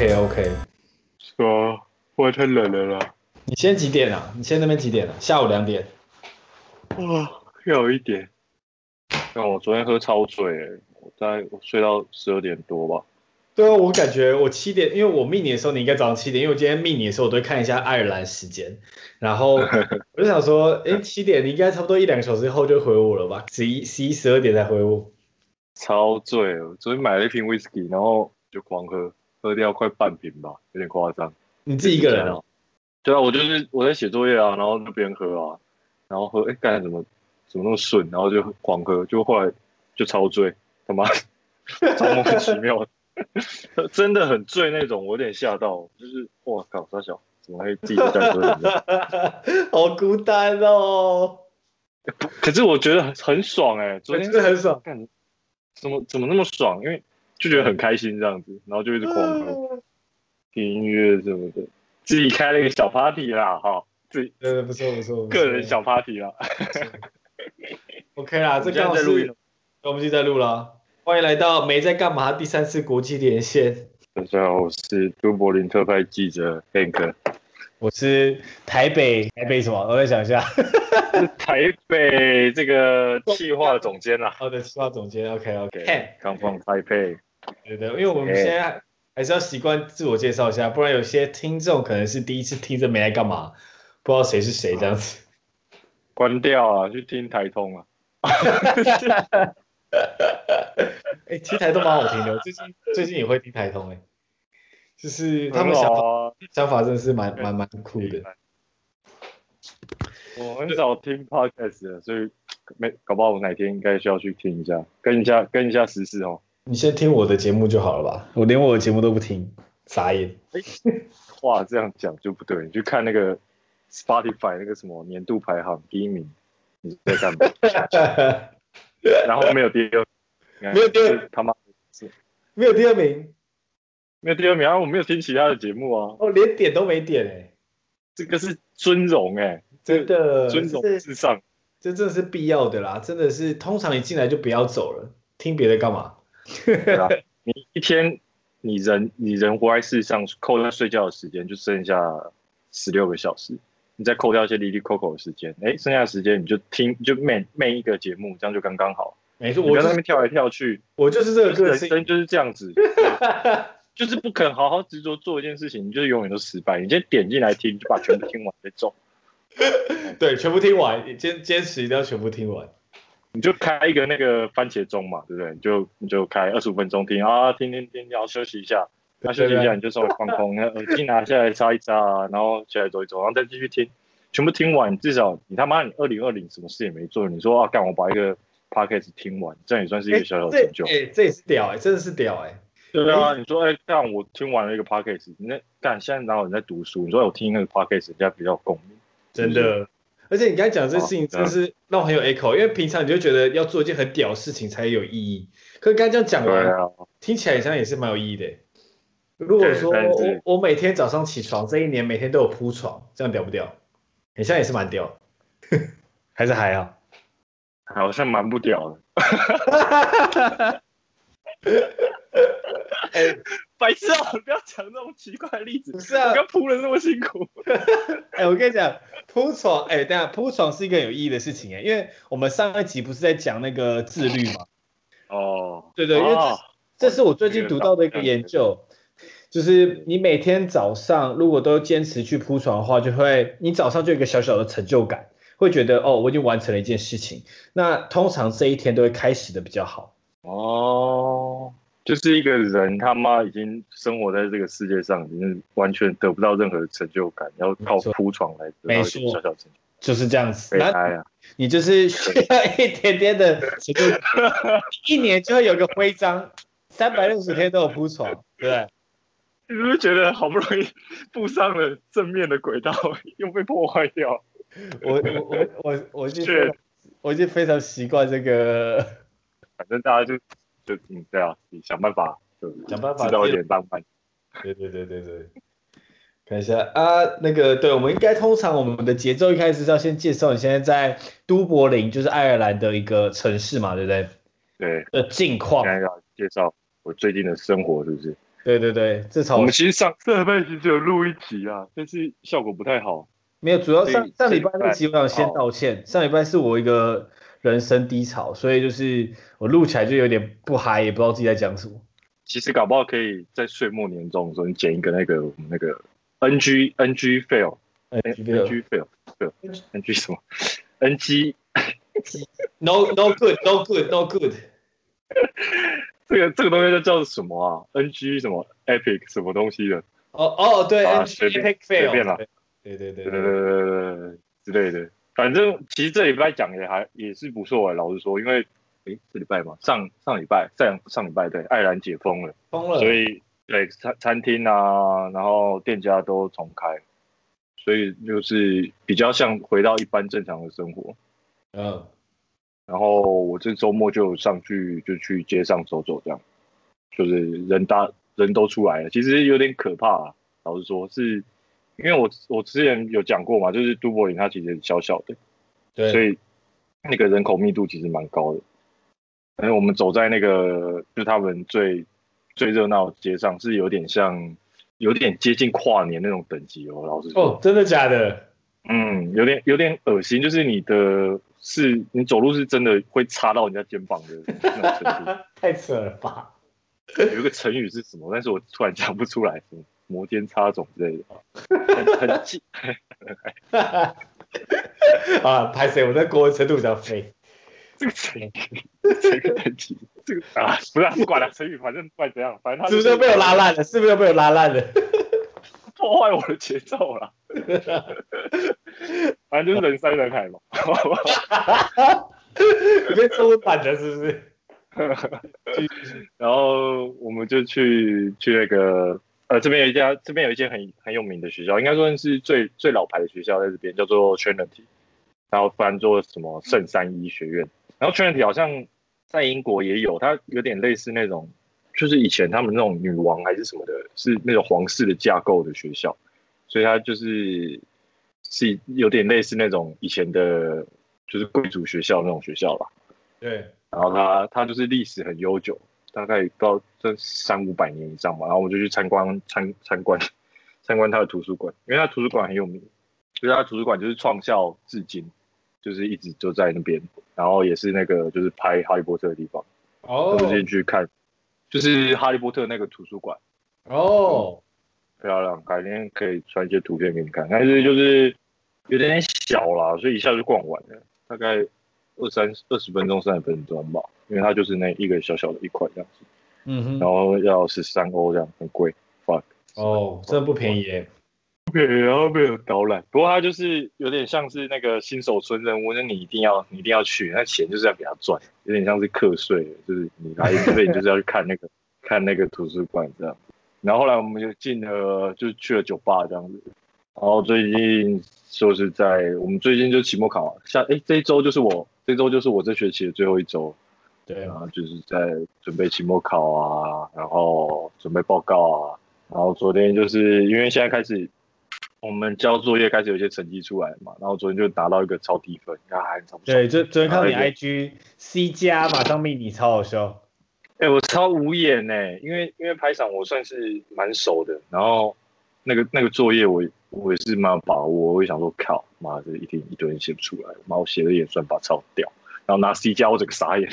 OK OK。说，不会太冷了啦。你现在几点啊？你现在那边几点了？下午两点。哇，有一点。那我昨天喝超醉，我大概我睡到十二点多吧。对啊，我感觉我七点，因为我密你的时候你应该早上七点，因为我今天密你的时候我都会看一下爱尔兰时间，然后 我就想说，哎，七点你应该差不多一两个小时后就回我了吧？十一、十一、十二点才回我。超醉，我昨天买了一瓶 whisky，然后就狂喝，喝掉快半瓶吧，有点夸张。你自己一个人哦？对啊，我就是我在写作业啊，然后就边喝啊，然后喝，哎，干什么？怎么那么顺？然后就狂喝，就后来就超醉，他妈 超莫名其妙的，真的很醉那种，我有点吓到，就是哇靠，三小怎么会自己在喝 好孤单哦。可是我觉得很很爽哎、欸，昨天真的很爽，干怎么怎么那么爽？因为就觉得很开心这样子，然后就一直狂喝，听音乐什么的，自己开了一个小 party 啦，哈，自己对对不错不错，个人小 party 啦。OK 啦，这刚好是，我们就在录了。欢迎来到没在干嘛第三次国际连线。大家好，我是都柏林特派记者 Hank。我是台北台北什么？我再想一下。台北这个企划总监啦。好的，企划总监。OK OK。Come from Taipei。对对，因为我们现在还是要习惯自我介绍一下，不然有些听众可能是第一次听着没来干嘛，不知道谁是谁这样子。关掉啊，去听台通啊。哎，其实台通蛮好听的，最近最近也会听台通哎，就是他们想法、啊、想法真的是蛮蛮蛮酷的。我很少听 podcast 的，所以没搞不好我哪天应该需要去听一下，跟一下跟一下时事哦。你先听我的节目就好了吧？我连我的节目都不听，傻眼。话这样讲就不对，你去看那个 Spotify 那个什么年度排行第一名。你在干嘛？然后没有第二，没有第二，他妈是没有第二名，没有第二名啊！我没有听其他的节目啊，哦，连点都没点哎、欸，这个是尊荣哎、欸，真的尊荣至上，这真的是必要的啦，真的是通常你进来就不要走了，听别的干嘛？对啊，你一天你人你人活在世上，扣掉睡觉的时间就剩下十六个小时。你再扣掉一些哩哩扣扣的时间，哎，剩下的时间你就听，就每每一个节目，这样就刚刚好。没错，我在那边跳来跳去，我就是这个个性，人生就是这样子，就是不肯好好执着做一件事情，你就是永远都失败。你今天点进来听，就把全部听完再走。对，全部听完，坚坚持一定要全部听完。你就开一个那个番茄钟嘛，对不对？你就你就开二十五分钟听啊，听听听，然后休息一下。那休息一下，你就稍微放空，那耳机拿下来插一插，然后起来走一走，然后再继续听，全部听完，至少你他妈你二零二零什么事也没做，你说啊干我把一个 podcast 听完，这样也算是一个小小成就。哎、这也是屌哎、真的是屌哎、欸。对啊，你说哎干我听完了一个 podcast，那干现在哪有人在读书？你说我听那个 podcast，人家比较共鸣。真的，而且你刚才讲这事情，真的是让我很有 echo，因为平常你就觉得要做一件很屌的事情才有意义，可是刚才这样讲完，啊、听起来好像也是蛮有意义的、欸。如果说我我每天早上起床，这一年每天都有铺床，这样屌不屌？好像也是蛮屌，还是还好？好像蛮不屌的。哎、欸，白痴啊！不要讲那种奇怪的例子。不是啊，我刚铺了那么辛苦。哎、欸，我跟你讲，铺床，哎、欸，等下铺床是一个有意义的事情哎，因为我们上一集不是在讲那个自律吗？哦，对对，因为这，、哦、这是我最近读到的一个研究。就是你每天早上如果都坚持去铺床的话，就会你早上就有一个小小的成就感，会觉得哦，我已经完成了一件事情。那通常这一天都会开始的比较好。哦，就是一个人他妈已经生活在这个世界上，已经完全得不到任何的成就感，要靠铺床来得到小小成就。就是这样子。那你就是需要一点点的成就，一年就会有个徽章，三百六十天都有铺床，对不对？你是不是觉得好不容易步上了正面的轨道，又被破坏掉？我我我我我已经我已经非常习惯这个，反正大家就就嗯对啊，你想办法就想办法知道一点浪漫。对对对对对，看一下啊，那个对，我们应该通常我们的节奏一开始是要先介绍你现在在都柏林，就是爱尔兰的一个城市嘛，对不对？对。的近况。现在要介绍我最近的生活，是不是？对对对，这超。我们其实上上礼拜其实有录一集啊，但是效果不太好。没有，主要上上礼拜那集我想先道歉。上礼拜是我一个人生低潮，所以就是我录起来就有点不嗨，也不知道自己在讲什么。其实搞不好可以在岁末年终的时候，你剪一个那个那个 NG NG fail NG fail fail NG 什么 NG no no good no good no good。这个这个东西叫叫什么啊？NG 什么 epic 什么东西的？哦哦对，NG epic fail 随便了，对对对对对对对之类的。反正其实这礼拜讲也还也是不错哎，老实说，因为诶这礼拜嘛，上上礼拜上上礼拜对，爱尔兰解封了，封了，所以对餐餐厅啊，然后店家都重开，所以就是比较像回到一般正常的生活。嗯。然后我这周末就上去就去街上走走，这样，就是人大人都出来了，其实有点可怕啊。老实说，是因为我我之前有讲过嘛，就是都柏林它其实小小的，对，所以那个人口密度其实蛮高的。因为我们走在那个就是他们最最热闹的街上，是有点像有点接近跨年那种等级哦。老实说，哦，真的假的？嗯，有点有点恶心，就是你的。是你走路是真的会擦到人家肩膀的那种程度，太扯了吧？有一个成语是什么？但是我突然讲不出来，什么摩肩擦踵之类的，很很近。啊，拍谁？我在国文程度比较废。这个成语，这个等级，这个啊，不是不管了，成语反正不管怎样，反正他是不是被我拉烂了？是不是被我拉烂了？破坏我的节奏了。反正就是人山人海嘛，你被中文版的是不是？然后我们就去去那个呃这边有一家这边有一间很很有名的学校，应该说是最最老牌的学校在这边，叫做 Trinity，然后翻做什么圣三一学院。然后 Trinity 好像在英国也有，它有点类似那种，就是以前他们那种女王还是什么的，是那种皇室的架构的学校，所以它就是。是有点类似那种以前的，就是贵族学校那种学校吧。对。然后它它就是历史很悠久，大概不知道这三五百年以上吧。然后我就去参观参参观 参观他的图书馆，因为他图书馆很有名，就是他图书馆就是创校至今，就是一直就在那边。然后也是那个就是拍哈利波特的地方。哦。我进去看，就是哈利波特那个图书馆。哦。漂亮，改天可以传一些图片给你看。但是就是。有点小啦，所以一下就逛完了，大概二三二十分钟、三十分钟吧，因为它就是那一个小小的一块这样子，嗯哼，然后要十三欧这样，很贵，fuck，哦，真的不便宜耶，不便宜，然后没有导览，不过它就是有点像是那个新手村任务，那你一定要你一定要去，那钱就是要给他赚，有点像是课税，就是你来这边就是要去看那个看那个图书馆这样，然后后来我们就进了，就去了酒吧这样子，然后最近。就是在我们最近就期末考下，哎，这一周就是我这周就是我这学期的最后一周，对啊，就是在准备期末考啊，然后准备报告啊，然后昨天就是因为现在开始我们交作业开始有些成绩出来嘛，然后昨天就拿到一个超低分，应该还超对，就昨天看到你 IG C 加马上命你超好笑，哎，我超无言呢，因为因为拍场我算是蛮熟的，然后那个那个作业我。我也是蛮有把握，我也想说靠，妈的，一定一堆人写不出来，妈，我写的也算把超屌，然后拿 C 加，我整个傻眼，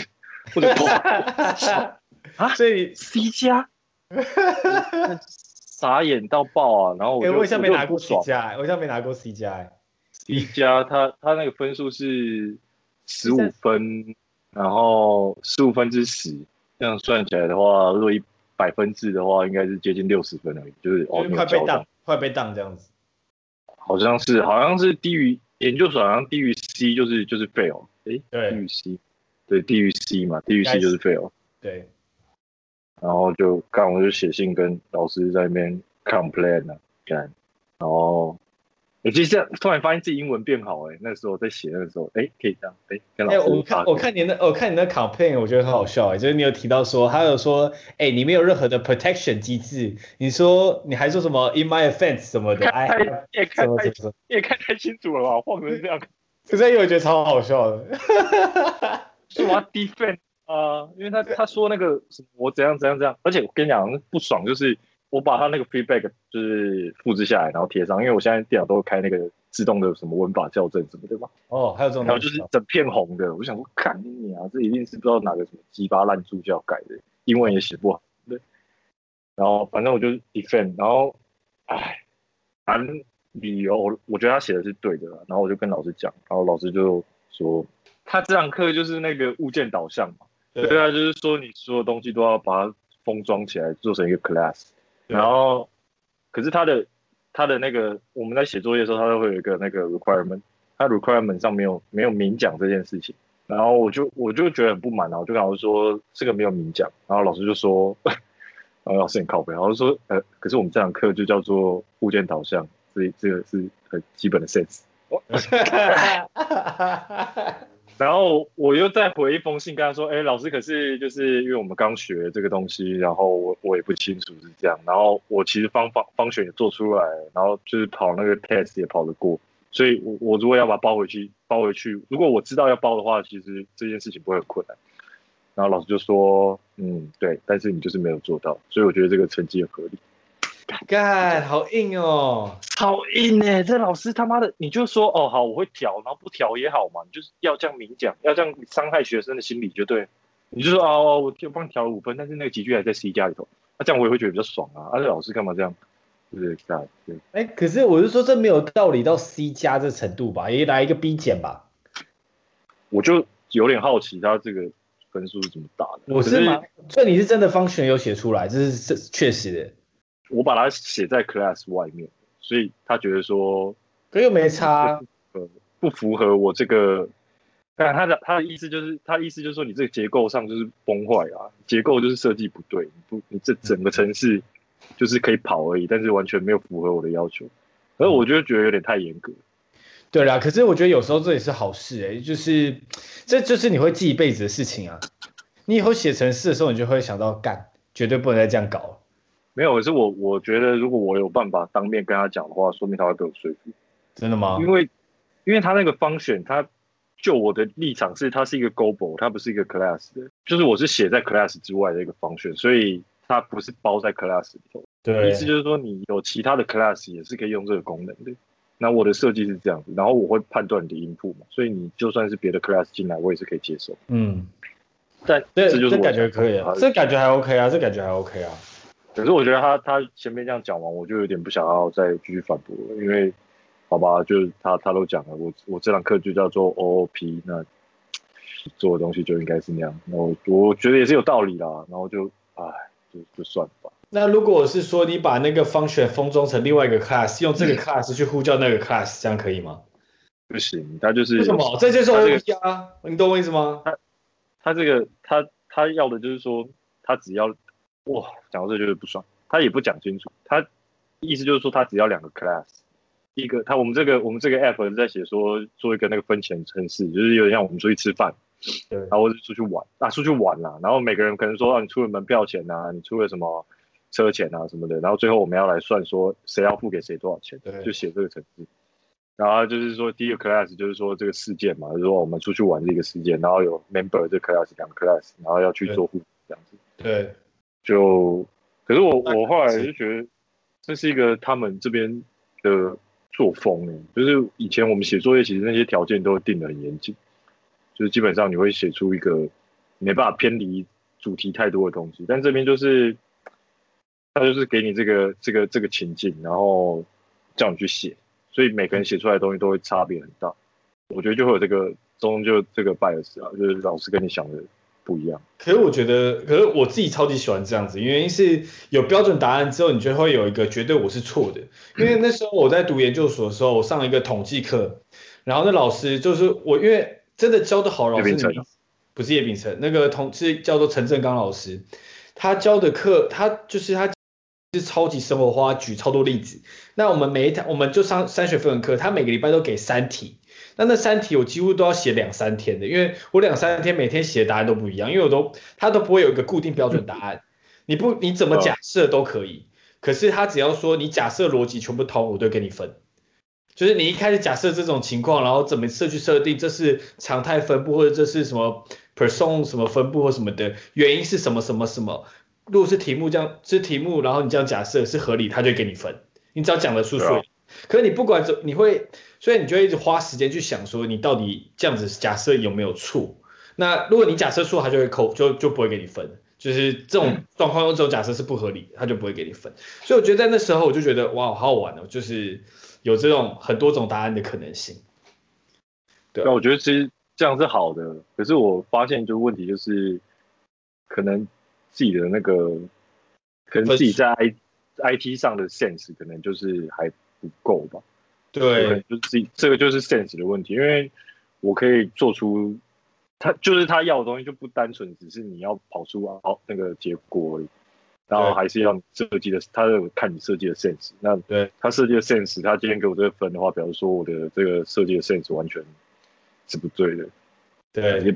我就 啊，所以 C 加，傻眼到爆啊，然后我就、欸、我好像没拿过 C 加，我好像没拿过 C 加，C 加他他那个分数是十五分，然后十五分之十，这样算起来的话，如果一百分制的话，应该是接近六十分而已，就是哦，快被当，快被当这样子。好像是，好像是低于研究所，好像低于 C 就是就是 fail，哎，对，低于 C，对，低于 C 嘛，低于 C 就是 fail，对，然后就刚我就写信跟老师在那边 complain 了，干，然后。我其实突然发现自己英文变好哎、欸，那时候在写那个时候，哎、欸，可以这样，哎、欸，跟老师、欸。我看我看你的我看你的 campaign，我觉得很好笑哎、欸，就是你有提到说，还有说，哎、欸，你没有任何的 protection 机制，你说你还说什么 in my offense 什么的，哎，也看太也看太清楚了吧，晃成这样，可是因为我觉得超好笑的，什么 defense 啊，因为他他说那个我怎样怎样怎样，而且我跟你讲不爽就是我把他那个 feedback 就是复制下来然后贴上，因为我现在电脑都会开那个自动的什么文法校正什么对吧？哦，还有这种，然后就是整片红的，我想说看你啊，这一定是不知道哪个什么鸡巴烂助教改的，英文也写不好，对。然后反正我就 defend，然后哎，反正理由我觉得他写的是对的，然后我就跟老师讲，然后老师就说他这堂课就是那个物件导向嘛。对啊，就是说你所有东西都要把它封装起来，做成一个 class。然后，可是他的他的那个我们在写作业的时候，他都会有一个那个 requirement，他 requirement 上没有没有明讲这件事情。然后我就我就觉得很不满啊，我就跟老师说这个没有明讲。然后老师就说，然 后老师很靠北，然后说呃，可是我们这堂课就叫做物件导向，所以这个是很基本的 sense。然后我又再回一封信跟他说，哎，老师，可是就是因为我们刚学这个东西，然后我我也不清楚是这样。然后我其实方法方选也做出来，然后就是跑那个 test 也跑得过，所以我我如果要把它包回去，包回去，如果我知道要包的话，其实这件事情不会很困难。然后老师就说，嗯，对，但是你就是没有做到，所以我觉得这个成绩很合理。干，好硬哦，好硬哎！这老师他妈的，你就说哦好，我会调，然后不调也好嘛，你就是要这样明讲，要这样伤害学生的心理就对。你就说哦，我就帮你调了五分，但是那个集句还在 C 加里头，那、啊、这样我也会觉得比较爽啊。而、啊、且老师干嘛这样？对不对？对。哎，可是我是说，这没有道理到 C 加这程度吧？也来一个 B 减吧。我就有点好奇，他这个分数是怎么打的？我是吗？所以你是真的 function 有写出来，这是这确实的。我把它写在 class 外面，所以他觉得说，可又没差，呃，不符合我这个，但他的他的意思就是，他的意思就是说，你这个结构上就是崩坏啊，结构就是设计不对，不，你这整个城市就是可以跑而已，但是完全没有符合我的要求，而我就觉得有点太严格。对啦，可是我觉得有时候这也是好事哎、欸，就是这就是你会记一辈子的事情啊，你以后写程式的时候，你就会想到干，绝对不能再这样搞。没有，可是我我觉得，如果我有办法当面跟他讲的话，说明他会被我说服。真的吗？因为，因为他那个 function，他就我的立场是，它是一个 global，它不是一个 class 的，就是我是写在 class 之外的一个 function，所以它不是包在 class 里头。对。意思就是说，你有其他的 class 也是可以用这个功能的。那我的设计是这样子，然后我会判断你的 input 嘛，所以你就算是别的 class 进来，我也是可以接受。嗯。但这就是这感觉可以啊，这感觉还 OK 啊，这感觉还 OK 啊。可是我觉得他他前面这样讲完，我就有点不想要再继续反驳了，因为好吧，就是他他都讲了，我我这堂课就叫做 OOP，那做的东西就应该是那样，然后我觉得也是有道理啦，然后就唉，就就算了吧。那如果是说你把那个 function 封装成另外一个 class，用这个 class 去呼叫那个 class，这样可以吗？不行，他就是为什么？这就是 OOP 啊，你懂我意思吗？他他这个他他要的就是说，他只要。哇，讲到这就是不爽，他也不讲清楚，他意思就是说他只要两个 class，一个他我们这个我们这个 app 在写说做一个那个分钱程式，就是有点像我们出去吃饭，对，然后或者出去玩，啊出去玩啦，然后每个人可能说啊你出了门票钱啊，你出了什么车钱啊什么的，然后最后我们要来算说谁要付给谁多少钱，对，就写这个程式，然后就是说第一个 class 就是说这个事件嘛，就是说我们出去玩这个事件，然后有 member 这 class 两个 class，然后要去做户这样子，对。就，可是我我后来就觉得，这是一个他们这边的作风，就是以前我们写作业，其实那些条件都定的很严谨，就是基本上你会写出一个没办法偏离主题太多的东西，但这边就是，他就是给你这个这个这个情境，然后叫你去写，所以每个人写出来的东西都会差别很大，我觉得就会有这个中就这个 bias 啊，就是老师跟你想的。不一样，可是我觉得，可是我自己超级喜欢这样子，原因是有标准答案之后，你就会有一个绝对我是错的。因为那时候我在读研究所的时候，我上了一个统计课，然后那老师就是我，因为真的教的好老师，不是叶秉成，那个同是叫做陈正刚老师，他教的课，他就是他是超级生活化，举超多例子。那我们每一堂我们就上三学分的课，他每个礼拜都给三题。那那三题我几乎都要写两三天的，因为我两三天每天写的答案都不一样，因为我都他都不会有一个固定标准答案，你不你怎么假设都可以，可是他只要说你假设逻辑全部通，我都给你分。就是你一开始假设这种情况，然后怎么设去设定这是常态分布或者这是什么 person 什么分布或什么的原因是什么什么什么。如果是题目这样，是题目，然后你这样假设是合理，他就给你分。你只要讲得出可是你不管怎，你会，所以你就一直花时间去想说，你到底这样子假设有没有错？那如果你假设错，他就会扣，就就不会给你分。就是这种状况，用这种假设是不合理，他就不会给你分。所以我觉得在那时候，我就觉得哇，好好玩哦，就是有这种很多种答案的可能性。对，那我觉得其实这样是好的，可是我发现就问题就是，可能。自己的那个，可能自己在 I I T 上的 sense 可能就是还不够吧。对，就自己这个就是 sense 的问题，因为我可以做出他就是他要的东西，就不单纯只是你要跑出好那个结果而已，然后还是要设计的，他有看你设计的 sense。那对他设计的 sense，他今天给我这个分的话，比如说我的这个设计的 sense 完全是不对的。对，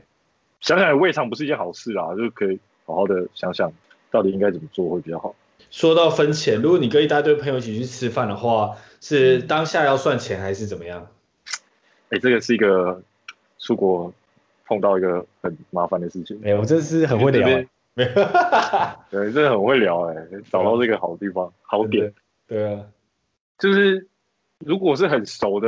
想想也未尝不是一件好事啦，就可以。好好的想想，到底应该怎么做会比较好。说到分钱，如果你跟一大堆朋友一起去吃饭的话，是当下要算钱还是怎么样？哎、欸，这个是一个出国碰到一个很麻烦的事情。哎、欸，我真是很会聊、欸。对，真的很会聊哎、欸，找到这个好地方、好点。对啊，就是如果是很熟的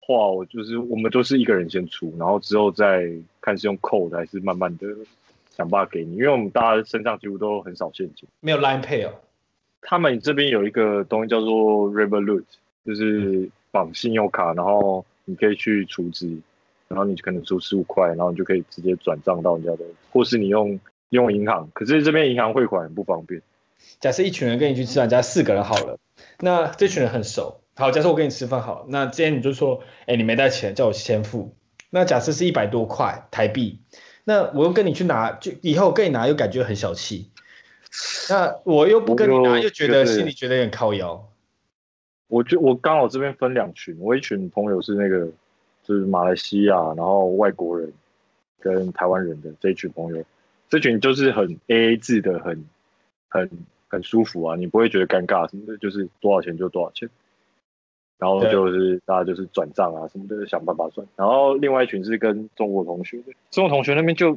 话，我就是我们都是一个人先出，然后之后再看是用扣的还是慢慢的。想办法给你，因为我们大家身上几乎都很少现金，没有 Line Pay 哦。他们这边有一个东西叫做 Revolut，就是绑信用卡，然后你可以去储值，然后你可能出十五块，然后你就可以直接转账到人家的，或是你用用银行，可是这边银行汇款很不方便。假设一群人跟你去吃饭，加四个人好了，那这群人很熟，好，假设我跟你吃饭好，那今天你就说，哎，你没带钱，叫我先付，那假设是一百多块台币。那我又跟你去拿，就以后跟你拿又感觉很小气。那我又不跟你拿，又觉得心里觉得有点靠腰。我就我刚好这边分两群，我一群朋友是那个就是马来西亚，然后外国人跟台湾人的这一群朋友，这群就是很 AA 制的，很很很舒服啊，你不会觉得尴尬什么的，就是多少钱就多少钱。然后就是大家就是转账啊什么的，想办法转。然后另外一群是跟中国同学的，中国同学那边就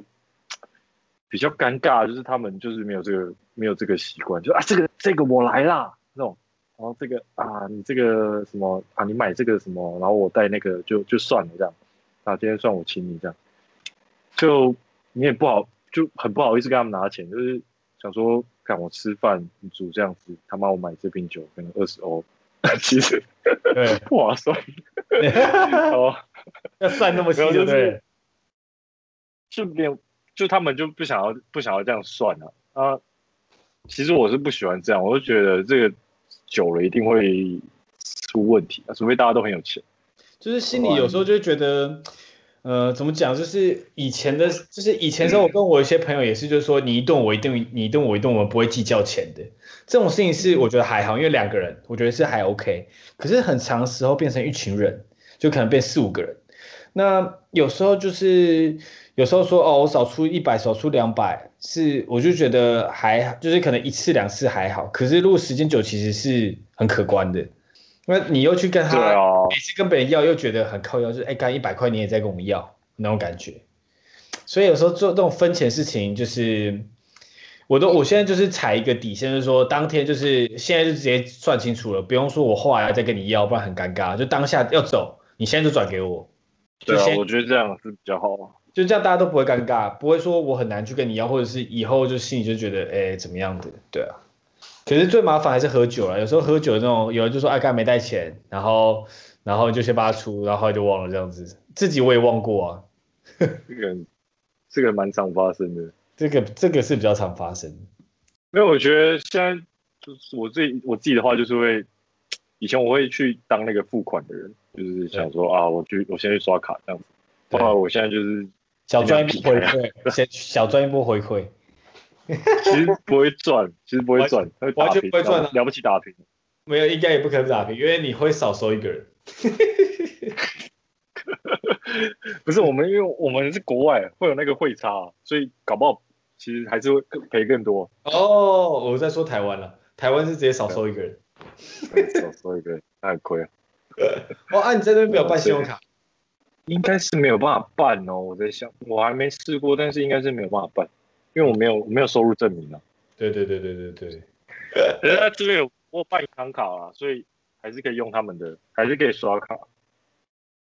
比较尴尬，就是他们就是没有这个没有这个习惯，就啊这个这个我来啦那种，然后这个啊你这个什么啊你买这个什么，然后我带那个就就算了这样，啊今天算我请你这样，就你也不好就很不好意思跟他们拿钱，就是想说看我吃饭你煮这样子，他妈我买这瓶酒可能二十欧。其实对不划算，哦，要算那么细就对，就没有，就他们就不想要不想要这样算了啊，啊。其实我是不喜欢这样，我就觉得这个久了一定会出问题啊，除非大家都很有钱。就是心里有时候就会觉得。呃，怎么讲？就是以前的，就是以前的时候，我跟我一些朋友也是，就是说你一顿我一顿，你一顿我一顿，我们不会计较钱的。这种事情是我觉得还好，因为两个人，我觉得是还 OK。可是很长时候变成一群人，就可能变四五个人。那有时候就是有时候说哦，我少出一百，少出两百，是我就觉得还就是可能一次两次还好。可是如果时间久，其实是很可观的。那你又去跟他每次跟别人要，又觉得很靠要，就是哎，刚一百块你也在跟我们要那种感觉。所以有时候做这种分钱事情，就是我都我现在就是踩一个底线，就是说当天就是现在就直接算清楚了，不用说我后来再跟你要，不然很尴尬。就当下要走，你现在就转给我。对啊，我觉得这样是比较好。就这样大家都不会尴尬，不会说我很难去跟你要，或者是以后就心里就觉得哎怎么样的，对啊。可是最麻烦还是喝酒了，有时候喝酒那种，有人就说哎，刚才没带钱，然后然后就先把它出，然后就忘了这样子，自己我也忘过啊。这个 这个蛮常发生的，这个这个是比较常发生。因为我觉得现在就是我自己我自己的话，就是会以前我会去当那个付款的人，就是想说啊，我去我先去刷卡这样子，后来我现在就是小赚一波回馈，先小赚一波回馈。其实不会赚，其实不会赚，完全不会赚的，了不起打平。没有，应该也不可能打平，因为你会少收一个人。不是我们，因为我们是国外，会有那个汇差，所以搞不好其实还是会赔更多。哦，我在说台湾了，台湾是直接少收一个人，少收一个人，那很亏啊。哦，啊，你在那边没有办信用卡？应该是没有办法办哦。我在想，我还没试过，但是应该是没有办法办，因为我没有我没有收入证明啊。对对对对对对。人家 这边有我有办银行卡啊，所以还是可以用他们的，还是可以刷卡。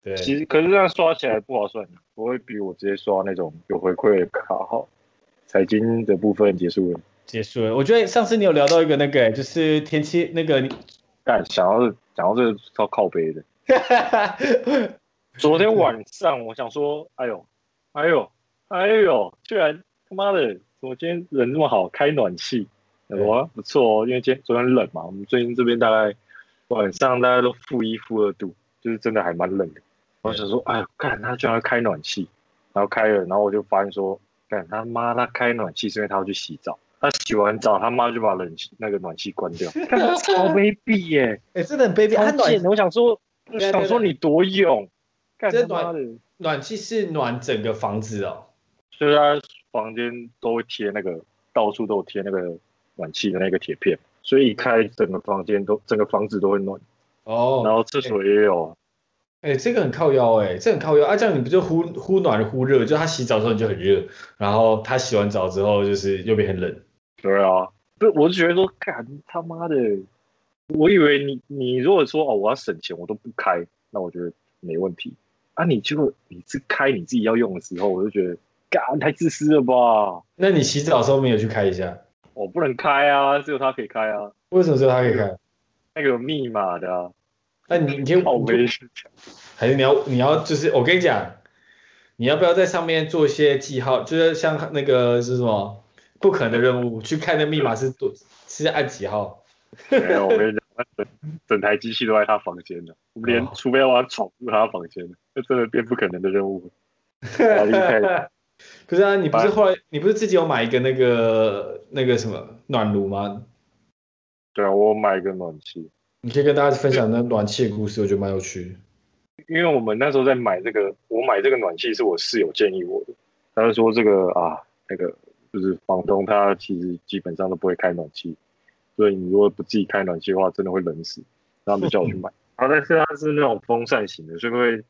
对。其实可是这样刷起来不划算，不会比我直接刷那种有回馈的卡好。财经的部分结束了。结束了。我觉得上次你有聊到一个那个，就是天气那个，但想要讲到这个超靠背的。昨天晚上我想说，哎呦，哎呦，哎呦，居然他妈的，怎么今天人这么好，开暖气，哇，不错哦，因为今天昨天冷嘛，我们最近这边大概晚上大家都负一负二度，就是真的还蛮冷的。我想说，哎呦，看他居然要开暖气，然后开了，然后我就发现说，看他妈，他开暖气是因为他要去洗澡。他洗完澡，他妈就把冷气那个暖气关掉，超卑鄙耶！哎、欸，真的很卑鄙。他暖，我想说，我想说你多勇，这暖暖气是暖整个房子哦，所以他房间都会贴那个，到处都有贴那个暖气的那个铁片，所以一开整个房间都整个房子都会暖。哦，然后厕所也有。哎、欸，这个很靠腰哎、欸，这个、很靠腰啊！这样你不就忽忽暖忽热？就他洗澡的时候你就很热，然后他洗完澡之后就是又变很冷。对啊，不，我就觉得说，干他妈的，我以为你你如果说哦，我要省钱，我都不开，那我觉得没问题啊。你就你是开你自己要用的时候，我就觉得，干太自私了吧？那你洗澡的时候没有去开一下？我不能开啊，只有他可以开啊。为什么只有他可以开？那个有密码的啊。那你你先我没还是你要你要就是我跟你讲，你要不要在上面做一些记号？就是像那个是什么？不可能的任务，去看那密码是多是按几号？没有，我跟你讲，整整台机器都在他房间的，我们连、哦、除非我要闯入他房间，那真的变不可能的任务。好厉害！不是啊，你不是后来你不是自己有买一个那个那个什么暖炉吗？对啊，我买一个暖气。你可以跟大家分享那暖气的故事，我觉得蛮有趣。因为我们那时候在买这个，我买这个暖气是我室友建议我的，他就说这个啊那个。就是房东他其实基本上都不会开暖气，所以你如果不自己开暖气的话，真的会冷死。然后就叫我去买，啊，但是它是那种风扇型的，所以会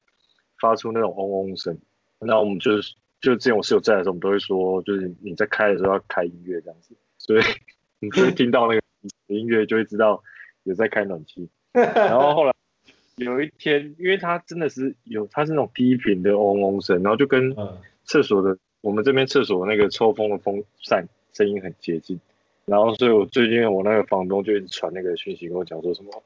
发出那种嗡嗡声。那我们就是就之前我室友在的时候，我们都会说，就是你在开的时候要开音乐这样子，所以 你就会听到那个音乐，就会知道有在开暖气。然后后来有一天，因为它真的是有，它是那种低频的嗡嗡声，然后就跟厕所的。我们这边厕所那个抽风的风扇声音很接近，然后所以我最近我那个房东就一直传那个讯息跟我讲说什么，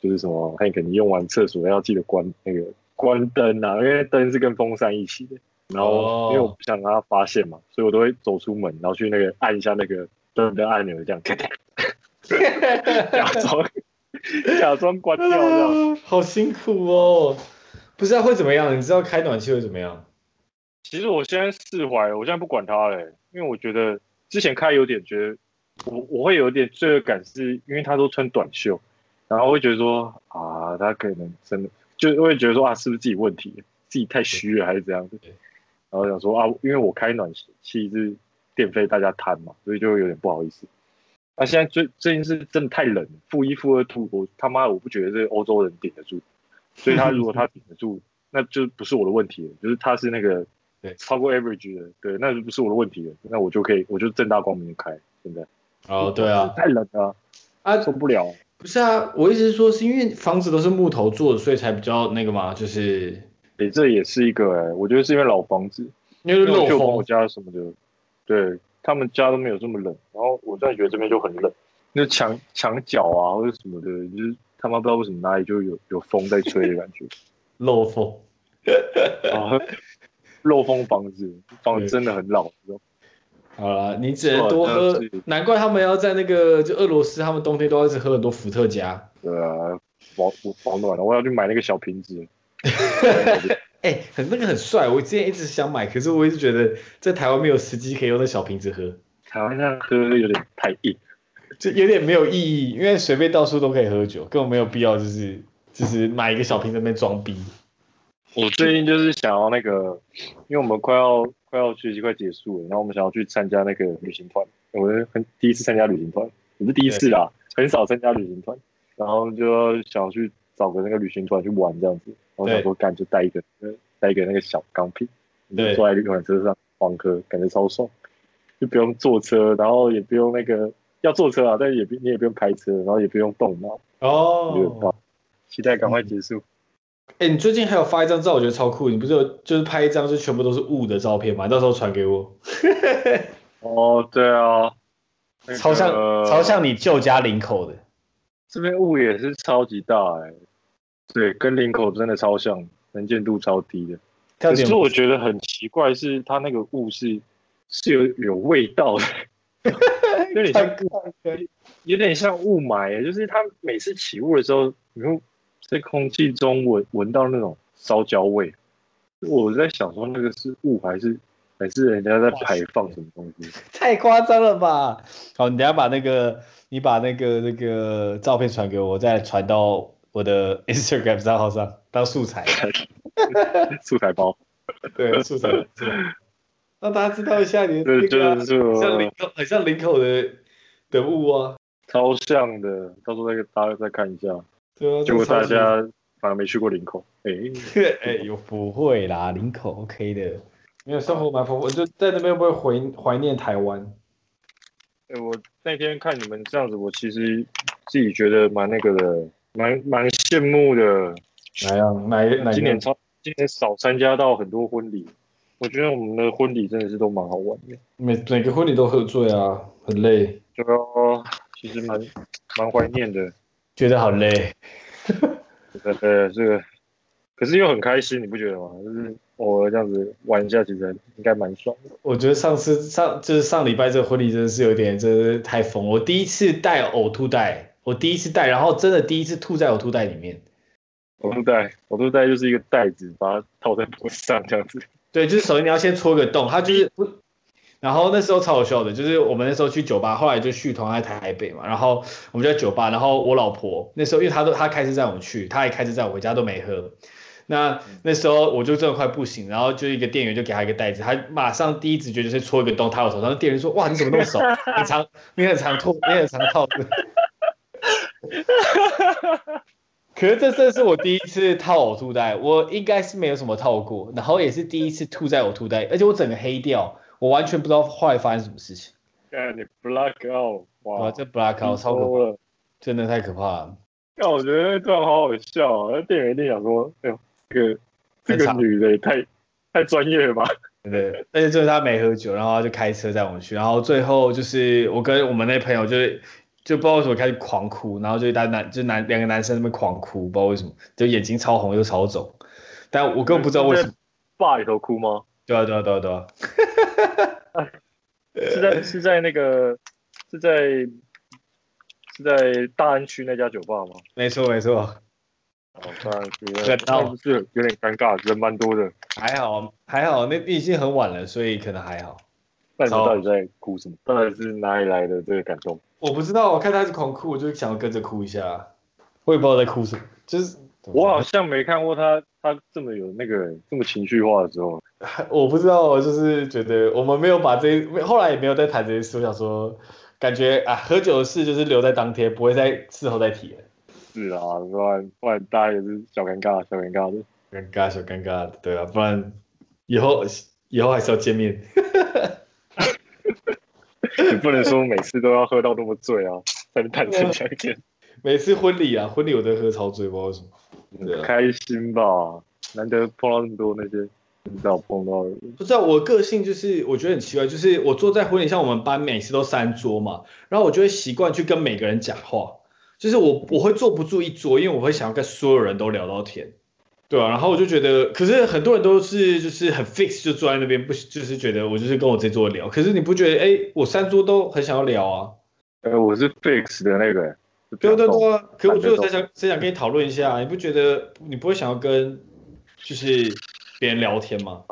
就是什么，他肯定用完厕所要记得关那个关灯啊，因为灯是跟风扇一起的。然后因为我不想让他发现嘛，所以我都会走出门，然后去那个按一下那个灯的按钮，这样，假装假装关掉这样，好辛苦哦。不知道会怎么样？你知道开暖气会怎么样？其实我现在释怀了，我现在不管他了，因为我觉得之前开有点觉得我我会有点罪恶感，是因为他都穿短袖，然后会觉得说啊，他可能真的就会觉得说啊，是不是自己问题，自己太虚了还是怎样子？然后想说啊，因为我开暖气是电费大家摊嘛，所以就有点不好意思。那、啊、现在最最近是真的太冷，负一负二度，我他妈我不觉得这欧洲人顶得住，所以他如果他顶得住，那就不是我的问题了，就是他是那个。对，超过 average 的，对，那就不是我的问题了，那我就可以，我就正大光明的开，现在。哦，对啊，太冷了，啊，受不了。不是啊，我意思是说，是因为房子都是木头做的，所以才比较那个嘛，就是，诶，这也是一个哎，我觉得是因为老房子，因为旧朋友家什么的，对他们家都没有这么冷，然后我真的觉得这边就很冷，那墙墙角啊或者什么的，就是他妈不知道为什么哪里就有有风在吹的感觉，漏风。啊 漏风房子，房子真的很老。好了，你只能多喝。难怪他们要在那个就俄罗斯，他们冬天都要一直喝很多伏特加。对啊，保保暖了。我要去买那个小瓶子。哎、欸，很那个很帅，我之前一直想买，可是我一直觉得在台湾没有时机可以用那小瓶子喝。台湾那样喝有点太硬，就有点没有意义，因为随便到处都可以喝酒，根本没有必要就是就是买一个小瓶子那边装逼。我最近就是想要那个，因为我们快要快要学习快结束了，然后我们想要去参加那个旅行团。我们很第一次参加旅行团，不是第一次啦，很少参加旅行团，然后就想要去找个那个旅行团去玩这样子。然后想说干就带一个带一个那个小钢瓶，你就坐在一款车上狂喝，感觉超爽，就不用坐车，然后也不用那个要坐车啊，但是也不你也不用开车，然后也不用动脑，哦，期待赶快结束。哎、欸，你最近还有发一张照，我觉得超酷，你不是有就是拍一张就全部都是雾的照片吗？到时候传给我。哦，对啊，超像、那个、超像你旧家林口的，这边雾也是超级大哎、欸，对，跟林口真的超像，能见度超低的。可是我觉得很奇怪，是它那个雾是是有有味道的，有点像雾，有点像雾霾，就是它每次起雾的时候，你会在空气中闻闻到那种烧焦味。我在想说，那个是雾还是？还是人家在排放什么东西？太夸张了吧！好，你等下把那个，你把那个那个照片传给我，我再传到我的 Instagram 账号上当素材。素材包。对，素材。让大家知道一下你的那个、啊，像领口，很像领口的的物啊，超像的。到时候再大家再看一下。对啊。结果大家反而没去过领口。哎、欸。哎、欸，又不会啦，领口 OK 的。没有生活蛮丰富，我就在那边会不会怀怀念台湾？哎、欸，我那天看你们这样子，我其实自己觉得蛮那个的，蛮蛮羡慕的。哪样？哪哪？今年超今年少参加到很多婚礼，我觉得我们的婚礼真的是都蛮好玩的。每每个婚礼都喝醉啊，很累。就其实蛮蛮怀念的，觉得好累。呃呃，这个可是又很开心，你不觉得吗？就是。偶尔这样子玩一下，其实应该蛮爽的。我觉得上次上就是上礼拜这个婚礼真的是有点，真的太疯。我第一次带呕吐袋，我第一次带，然后真的第一次吐在我吐袋里面。呕吐袋，呕吐袋就是一个袋子，把它套在脖子上这样子。对，就是首先你要先戳个洞，它就是不。然后那时候超好笑的，就是我们那时候去酒吧，后来就续团在台北嘛，然后我们就在酒吧，然后我老婆那时候因为她都她开车载我们去，她也开车载我回家都没喝。那那时候我就真的快不行，然后就一个店员就给他一个袋子，他马上第一直觉就是戳一个洞套我手上。那店员说：“哇，你怎么那么熟？很长，你很长套，你很长套子。” 可是这这是我第一次套呕吐袋，我应该是没有什么套过，然后也是第一次吐在呕吐袋，而且我整个黑掉，我完全不知道后来发生什么事情。看你 black out，哇，这 black out 超可怕，真的太可怕了。那我觉得那段好好笑啊，那店员一定想说：“哎呦。”这个这个女的也太太专业了吧？对，而且就是他没喝酒，然后他就开车载我们去，然后最后就是我跟我们那朋友就是就不知道为什么开始狂哭，然后就一男男就男两个男生在那边狂哭，不知道为什么，就眼睛超红又超肿，但我根本不知道为什么。爸里头哭吗？对啊对啊对啊对啊。是在是在那个是在是在大安区那家酒吧吗？没错没错。哦，当然是，那不是有点尴尬，人蛮多的。还好，还好，那毕竟很晚了，所以可能还好。那你到底在哭什么？到底是哪里来的这个感动？我不知道，我看他是狂哭，我就想要跟着哭一下。我也不知道在哭什么，就是我好像没看过他，他这么有那个这么情绪化的时候。我不知道，我就是觉得我们没有把这后来也没有再谈这些事，我想说，感觉啊，喝酒的事就是留在当天，不会再事后再提了。是啊，不然不然大家也是小尴尬，小尴尬的，尴尬小尴尬的，对啊，不然以后以后还是要见面。你不能说每次都要喝到那么醉啊，才能坦诚相见。每次婚礼啊，婚礼我都喝超醉，不知道为什么。对啊，开心吧，难得碰到那么多那些很少碰到的。不知道我个性就是，我觉得很奇怪，就是我坐在婚礼，像我们班每次都三桌嘛，然后我就会习惯去跟每个人讲话。就是我我会坐不住一桌，因为我会想要跟所有人都聊到天，对啊，然后我就觉得，可是很多人都是就是很 fix 就坐在那边，不就是觉得我就是跟我这桌聊。可是你不觉得，哎、欸，我三桌都很想要聊啊？呃，我是 fix 的那个，对对对啊。可我最后才想才想跟你讨论一下，你不觉得你不会想要跟就是别人聊天吗？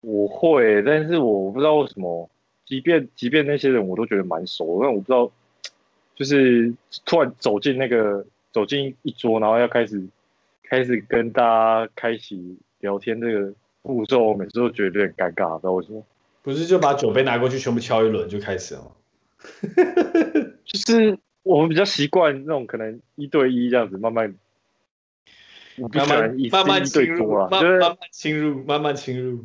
我会，但是我不知道为什么，即便即便那些人我都觉得蛮熟，但我不知道。就是突然走进那个走进一桌，然后要开始开始跟大家开启聊天，这个步骤我每次都觉得有点尴尬，不知道为什么。不是就把酒杯拿过去，全部敲一轮就开始了吗？就是我们比较习惯那种可能一对一这样子慢慢慢慢慢慢侵入，慢慢侵入，慢慢侵入。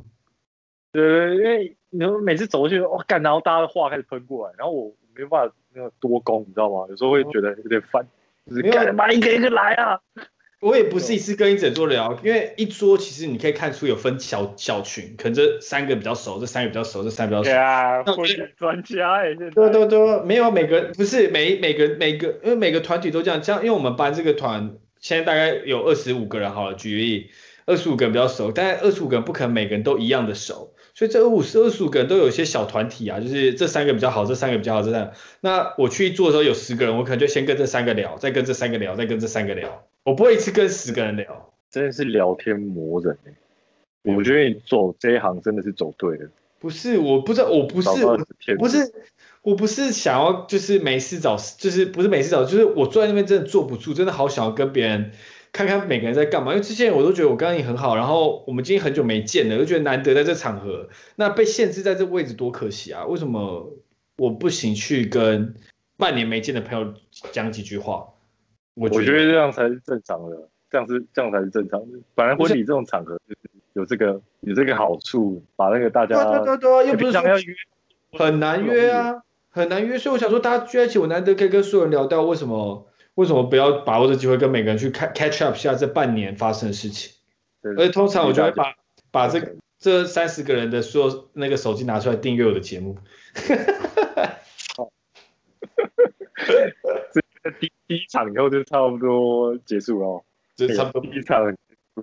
对，因为你们每次走过去，哇干，然后大家的话开始喷过来，然后我没办法那个多攻，你知道吗？有时候会觉得有点烦，就是干嘛一个一个来啊。我也不是一次跟一整桌聊，因为一桌其实你可以看出有分小小群，可能这三个比较熟，这三个比较熟，这三个比较熟。啊，婚礼专家哎，对对对，没有每个不是每每个每个，因为每个团体都这样，这样，因为我们班这个团现在大概有二十五个人好了，举例，二十五个人比较熟，但二十五个人不可能每个人都一样的熟，所以这五十二十五个人都有一些小团体啊，就是这三个比较好，这三个比较好，这样。那我去做的时候有十个人，我可能就先跟这三个聊，再跟这三个聊，再跟这三个聊。我不会一次跟十个人聊，真的是聊天魔人哎！我觉得你走这一行真的是走对了。不是，我不知道，我不是，不是，我不是想要就是没事找，就是不是没事找，就是我坐在那边真的坐不住，真的好想要跟别人看看每个人在干嘛。因为之前我都觉得我刚刚也很好，然后我们今天很久没见了，就觉得难得在这场合，那被限制在这位置多可惜啊！为什么我不行去跟半年没见的朋友讲几句话？我觉，我觉得这样才是正常的，这样是这样才是正常的。本来婚礼这种场合就是有这个有这个好处，把那个大家对对对，又不是想要约，很难约啊，很难约。所以我想说，大家聚在一起，我难得可以跟所有人聊到，为什么为什么不要把握这机会，跟每个人去 catch up 下这半年发生的事情？对而且通常我就会把把这这三十个人的所有那个手机拿出来订阅我的节目。第第一场以后就差不多结束了，就差不多第一场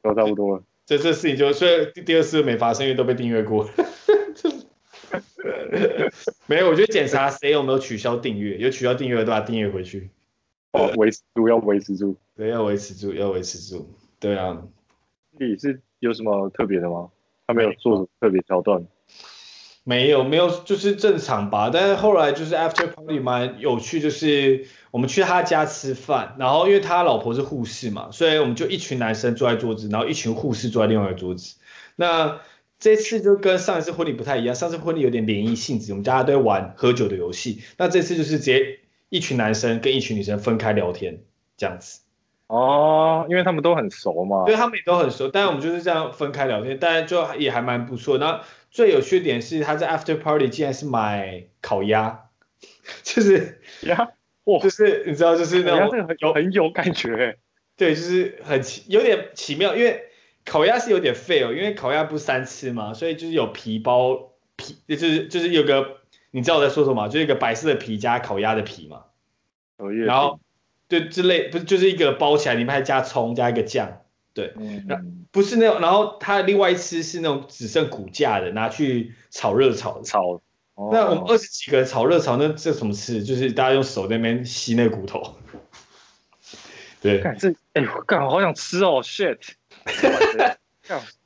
都差不多了。这这事情就所以第二次没发生，因为都被订阅过。没有，我觉得检查谁有没有取消订阅，有取消订阅的都把订阅回去。哦，维持住要维持住，对，要维持住，要维持住。对啊，你是有什么特别的吗？他没有做什么特别桥段。没有没有，就是正常吧。但是后来就是 after party 蛮有趣，就是我们去他家吃饭，然后因为他老婆是护士嘛，所以我们就一群男生坐在桌子，然后一群护士坐在另外一个桌子。那这次就跟上一次婚礼不太一样，上次婚礼有点联谊性质，我们大家都在玩喝酒的游戏。那这次就是直接一群男生跟一群女生分开聊天这样子。哦，因为他们都很熟嘛。对，他们也都很熟，但是我们就是这样分开聊天，但就也还蛮不错。那最有趣的点是，他在 after party 竟然是买烤鸭，就是鸭，哇，就是你知道，就是那种有很有感觉，对，就是很奇，有点奇妙，因为烤鸭是有点废哦，因为烤鸭不是三吃嘛，所以就是有皮包皮，就是就是有个，你知道我在说什么吗？就是一个白色的皮加烤鸭的皮嘛，然后对，之类不是就是一个包起来，里面还加葱加一个酱。对，嗯，不是那种，然后它另外一只是那种只剩骨架的，拿去炒热炒炒。哦、那我们二十几个人炒热炒，那这什么吃？就是大家用手在那边吸那个骨头。对，这哎，呦干，好想吃哦，shit。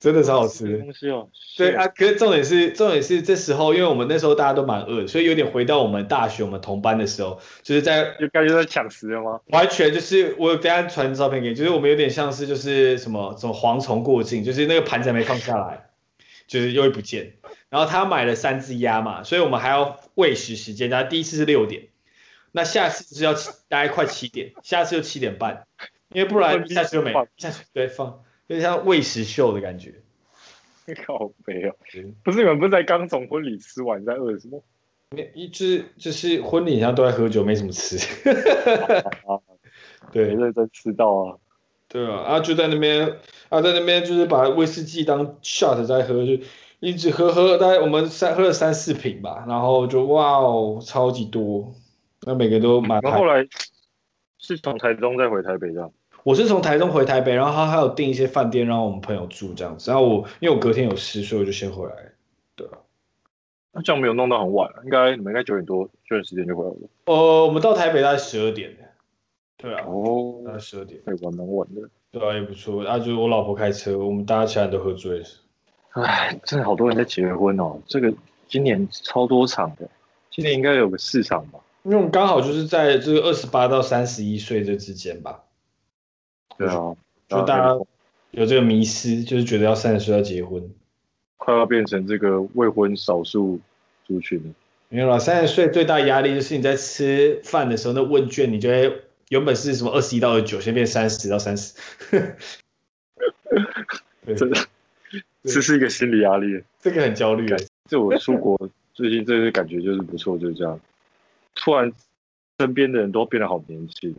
真的超好吃，东西哦。对啊，可是重点是重点是这时候，因为我们那时候大家都蛮饿，所以有点回到我们大学我们同班的时候，就是在就感觉在抢食了吗？完全就是我等下传照片给你，就是我们有点像是就是什么什么蝗虫过境，就是那个盘子还没放下来，就是又会不见。然后他买了三只鸭嘛，所以我们还要喂食时间，他第一次是六点，那下次是要大概快七点，下次就七点半，因为不然 下次就没，一下次对放。有点像喂食秀的感觉，靠北哦，不是你们不是在刚从婚礼吃完在饿什么？没，一直就是婚礼上都在喝酒，没什么吃。对，认真吃到啊。对啊，啊就在那边啊在那边就是把威士忌当 shot 在喝，就一直喝喝，大概我们三喝了三四瓶吧，然后就哇哦超级多，那每个都蛮。然后后来是从台中再回台北这样。我是从台中回台北，然后他还有订一些饭店让我们朋友住这样子，然后我因为我隔天有事，所以我就先回来。对啊，那这样没有弄到很晚，应该你们应该九点多这段时间就回来了。呃，我们到台北大概十二点。对啊，哦，大概十二点，还蛮晚的。对啊，也不错。啊，就是我老婆开车，我们大家其他人都喝醉了。哎，真的好多人在结婚哦，这个今年超多场的，今年应该有个四场吧？因为我们刚好就是在这个二十八到三十一岁这之间吧。对啊，就大家有这个迷失，就是觉得要三十岁要结婚，快要变成这个未婚少数族群了。没有了，三十岁最大压力就是你在吃饭的时候，那问卷你就会原本是什么二十一到二十九，现在变三十到三十。真的，这是一个心理压力。这个很焦虑啊！就我出国最近这个感觉就是不错，就是这样。突然身边的人都变得好年轻。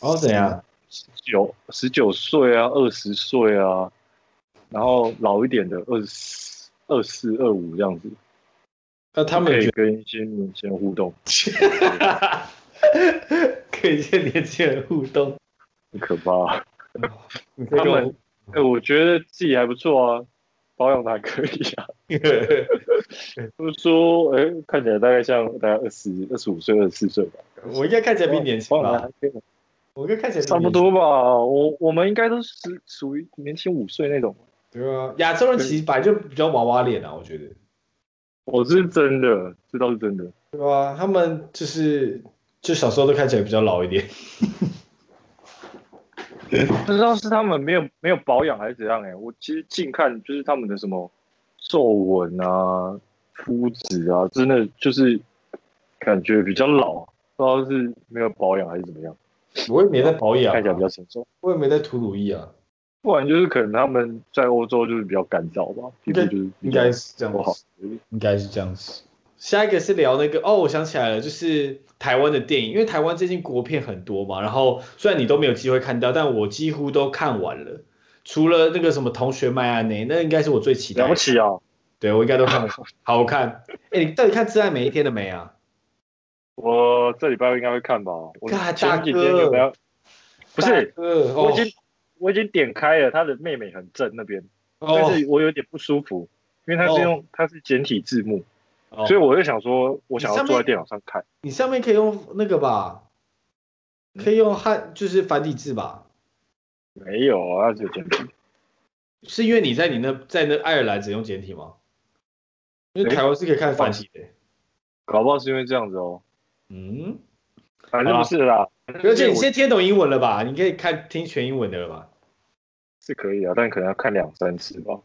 哦，怎样？十九十九岁啊，二十岁啊，然后老一点的二十二四二五这样子。那他们可以跟一些年轻人互动。可以跟年轻人互动，很可怕、啊。他们，哎、欸，我觉得自己还不错啊，保养的还可以啊。就是说，哎、欸，看起来大概像大概二十二十五岁、二十四岁吧。我应该看起来比年轻吧？我应该看起来差不多吧。我我们应该都是属于年轻五岁那种。对啊，亚洲人其实本来就比较娃娃脸啊，我觉得。我是真的，这倒是真的。对啊，他们就是。就小时候都看起来比较老一点，不知道是他们没有没有保养还是怎样哎、欸。我其实近看就是他们的什么皱纹啊、肤质啊，真的就是感觉比较老，不知道是没有保养还是怎么样。我也没在保养、啊，看起来比较成熟。我也没在涂乳液啊，不然就是可能他们在欧洲就是比较干燥吧，皮肤就是应该是这样子，应该是这样子。下一个是聊那个哦，我想起来了，就是台湾的电影，因为台湾最近国片很多嘛，然后虽然你都没有机会看到，但我几乎都看完了，除了那个什么同学麦阿内，那应该是我最期待的。了不起啊！对，我应该都看了，好看。哎、欸，你到底看《挚爱每一天》了没啊？我这礼拜应该会看吧。我前几天有没有？不是，我已经、哦、我已经点开了，他的妹妹很正那边，但是我有点不舒服，因为他是用他、哦、是简体字幕。所以我就想说，我想要坐在电脑上看。你上面可以用那个吧，可以用汉，就是繁体字吧？没有啊，那只有简体。是因为你在你那在那爱尔兰只用简体吗？因为台湾是可以看繁体的。搞不好是因为这样子哦。嗯，反正不是啦。而且你先听懂英文了吧？你可以看听全英文的了吧？是可以啊，但可能要看两三次吧。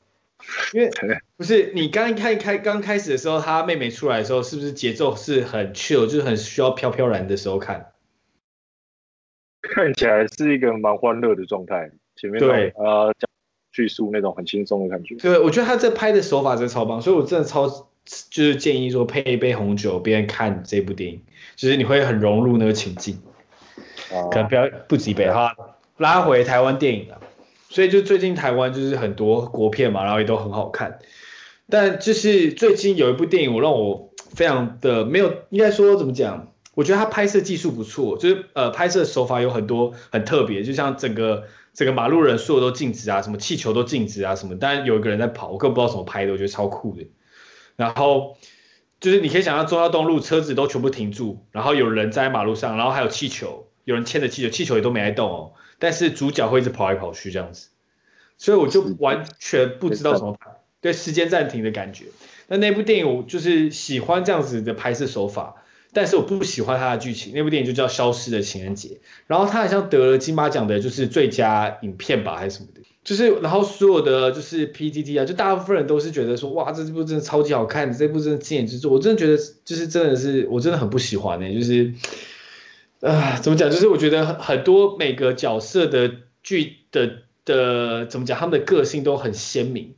因为 不是你刚开开刚开始的时候，他妹妹出来的时候，是不是节奏是很 chill，就是很需要飘飘然的时候看？看起来是一个蛮欢乐的状态，前面对呃讲叙述那种很轻松的感觉。对，我觉得他这拍的手法真的超棒，所以我真的超就是建议说配一杯红酒边看这部电影，就是你会很融入那个情境。啊，可能不要不止一杯哈，拉回台湾电影了。所以就最近台湾就是很多国片嘛，然后也都很好看。但就是最近有一部电影，我让我非常的没有，应该说怎么讲？我觉得它拍摄技术不错，就是呃拍摄手法有很多很特别，就像整个整个马路人所有都静止啊，什么气球都静止啊什么。但有一个人在跑，我根本不知道怎么拍的，我觉得超酷的。然后就是你可以想象中央东路车子都全部停住，然后有人在马路上，然后还有气球，有人牵着气球，气球也都没在动哦。但是主角会一直跑来跑去这样子，所以我就完全不知道怎么拍，对时间暂停的感觉。那那部电影我就是喜欢这样子的拍摄手法，但是我不喜欢它的剧情。那部电影就叫《消失的情人节》，然后它好像得了金马奖的，就是最佳影片吧还是什么的，就是然后所有的就是 PTT 啊，就大部分人都是觉得说哇，这部真的超级好看，这部真的经典之作。我真的觉得就是真的是我真的很不喜欢呢、就是。啊，怎么讲？就是我觉得很多每个角色的剧的的怎么讲，他们的个性都很鲜明。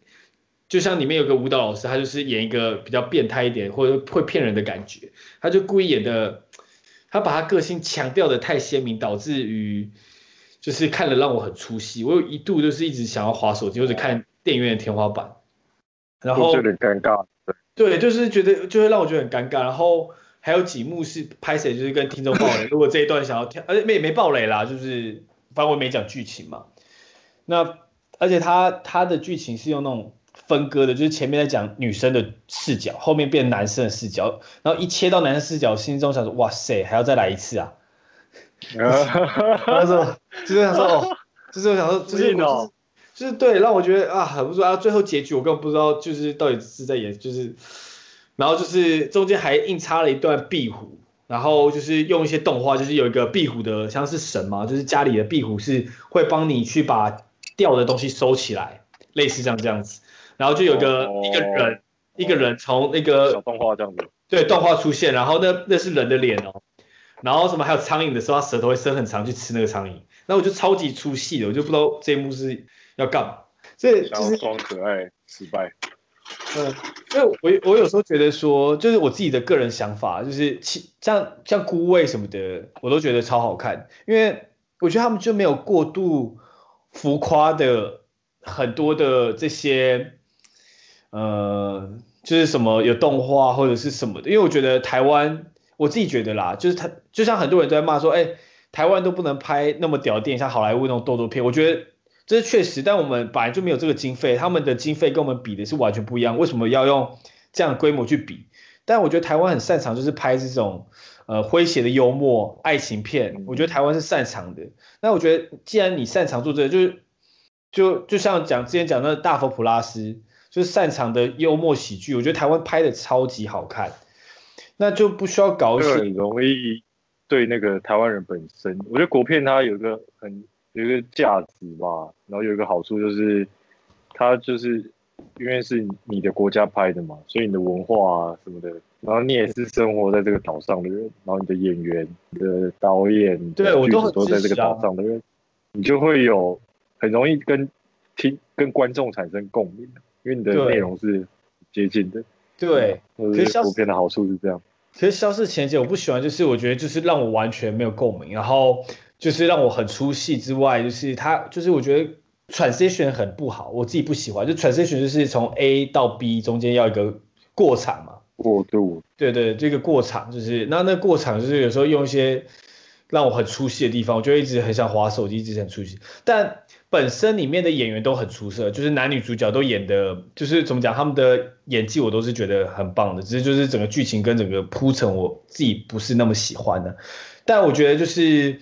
就像里面有个舞蹈老师，他就是演一个比较变态一点或者会骗人的感觉，他就故意演的，他把他个性强调的太鲜明，导致于就是看了让我很出戏。我有一度就是一直想要滑手机或者看电影院的天花板，然后有点尴尬。对，就是觉得就会让我觉得很尴尬，然后。还有几幕是拍谁，就是跟听众爆雷。如果这一段想要跳，而且没没爆雷啦，就是反正我没讲剧情嘛。那而且他他的剧情是用那种分割的，就是前面在讲女生的视角，后面变男生的视角，然后一切到男生视角，心中想说哇塞，还要再来一次啊！他说就是想说哦，就是我想说 就是就是，就是对，让我觉得啊很不错啊。最后结局我根本不知道，就是到底是在演就是。然后就是中间还硬插了一段壁虎，然后就是用一些动画，就是有一个壁虎的像是神嘛，就是家里的壁虎是会帮你去把掉的东西收起来，类似这样这样子。然后就有个、哦、一个人一个人从那个小动画这样子，对动画出现，然后那那是人的脸哦。然后什么还有苍蝇的时候，他舌头会伸很长去吃那个苍蝇，那我就超级出戏的，我就不知道这一幕是要干嘛。所以就是装可爱失败。嗯，所以我我有时候觉得说，就是我自己的个人想法，就是像像孤味什么的，我都觉得超好看，因为我觉得他们就没有过度浮夸的很多的这些，呃，就是什么有动画或者是什么的，因为我觉得台湾，我自己觉得啦，就是他就像很多人都在骂说，哎，台湾都不能拍那么屌的电影，像好莱坞那种动作片，我觉得。这是确实，但我们本来就没有这个经费，他们的经费跟我们比的是完全不一样。为什么要用这样的规模去比？但我觉得台湾很擅长就是拍这种呃诙谐的幽默爱情片，我觉得台湾是擅长的。那我觉得既然你擅长做这个，就是就就像讲之前讲的大佛普拉斯，就是擅长的幽默喜剧，我觉得台湾拍的超级好看，那就不需要搞死。很容易对那个台湾人本身，我觉得国片它有一个很。有一个价值吧，然后有一个好处就是，它就是因为是你的国家拍的嘛，所以你的文化啊什么的，然后你也是生活在这个岛上的人，然后你的演员、你的导演、对我都都在这个岛上的人，你就会有很容易跟听跟观众产生共鸣，因为你的内容是接近的。对，可是普遍的好处是这样。其实《消失的情节》我不喜欢，就是我觉得就是让我完全没有共鸣，然后。就是让我很出戏之外，就是他就是我觉得 transition 很不好，我自己不喜欢。就 transition 就是从 A 到 B 中间要一个过场嘛。过渡。对对，这个过场就是那那过场就是有时候用一些让我很出戏的地方，我就一直很想滑手机，一直很出戏。但本身里面的演员都很出色，就是男女主角都演的，就是怎么讲，他们的演技我都是觉得很棒的。只是就是整个剧情跟整个铺陈，我自己不是那么喜欢的。但我觉得就是。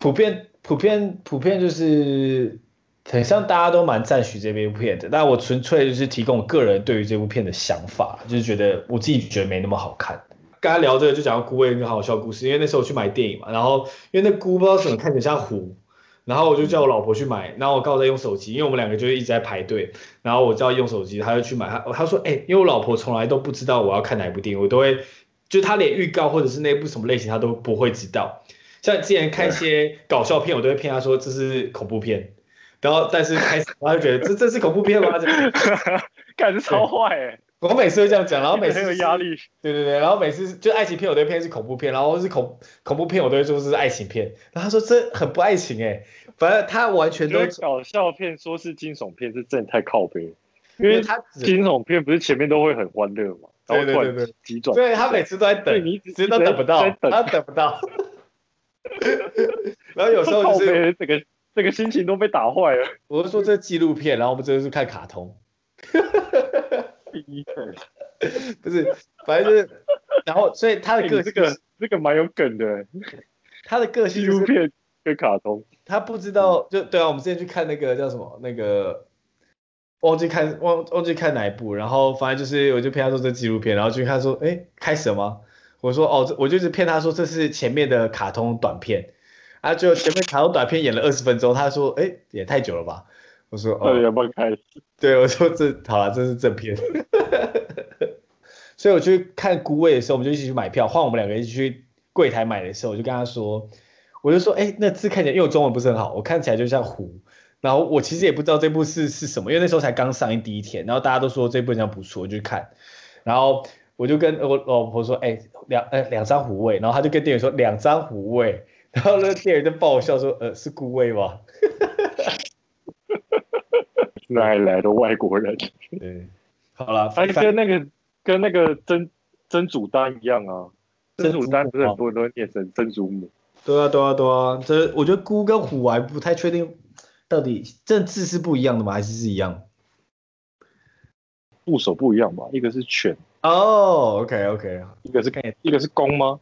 普遍普遍普遍就是，很像大家都蛮赞许这部片的，但我纯粹就是提供我个人对于这部片的想法，就是觉得我自己觉得没那么好看。刚才聊这个就讲到菇味一个好笑故事，因为那时候我去买电影嘛，然后因为那菇不知道怎么看起来像虎，然后我就叫我老婆去买，然后我刚好在用手机，因为我们两个就一直在排队，然后我叫她用手机，她就去买，她她说哎、欸，因为我老婆从来都不知道我要看哪部电影，我都会，就她连预告或者是那部什么类型她都不会知道。像之前看一些搞笑片，我都会骗她说这是恐怖片，然后但是开始她就觉得这这是恐怖片吗？感觉 超坏哎！我每次都这样讲，然后每次很有压力。对对对，然后每次就爱情片我都会骗是恐怖片，然后是恐恐怖片我都会说是爱情片，然后他说这很不爱情哎，反正他完全都搞笑片说是惊悚片是真的太靠北，因为他惊悚片不是前面都会很欢乐嘛，然后突然急转，对他每次都在等，你一直都等不到，他等不到。然后有时候就是这个这个心情都被打坏了。我是说这纪录片，然后我们真的是看卡通。不是，反正就是，然后所以他的个性、这个这个蛮有梗的。他的个性纪录片跟卡通，他不知道就对啊。我们之前去看那个叫什么那个忘记看忘忘记看哪一部，然后反正就是我就骗他说这纪录片，然后就看说哎开始了吗？我说哦，我就是骗他说这是前面的卡通短片，啊，就前面卡通短片演了二十分钟，他说哎也太久了吧？我说哦，要不要开始？对，我说这好了，这是正片。所以我去看孤味的时候，我们就一起去买票，换我们两个一起去柜台买的时候，我就跟他说，我就说哎那字看起来，因为我中文不是很好，我看起来就像湖，然后我其实也不知道这部是是什么，因为那时候才刚上映第一天，然后大家都说这部好像不错，我就去看，然后。我就跟我老婆说，哎、欸，两呃两张虎位，然后他就跟店员说两张虎位，然后那店员就爆笑说，呃是孤味吗？哪里来的外国人？对，好了，反正跟那个跟那个曾曾祖丹一样啊，曾祖丹不是很多人都会念成曾祖母？对啊对啊对啊，这我觉得菇跟虎我还不太确定，到底这字是不一样的吗？还是是一样？部首不一样吧？一个是犬。哦，OK，OK，一个是看，一个是公吗？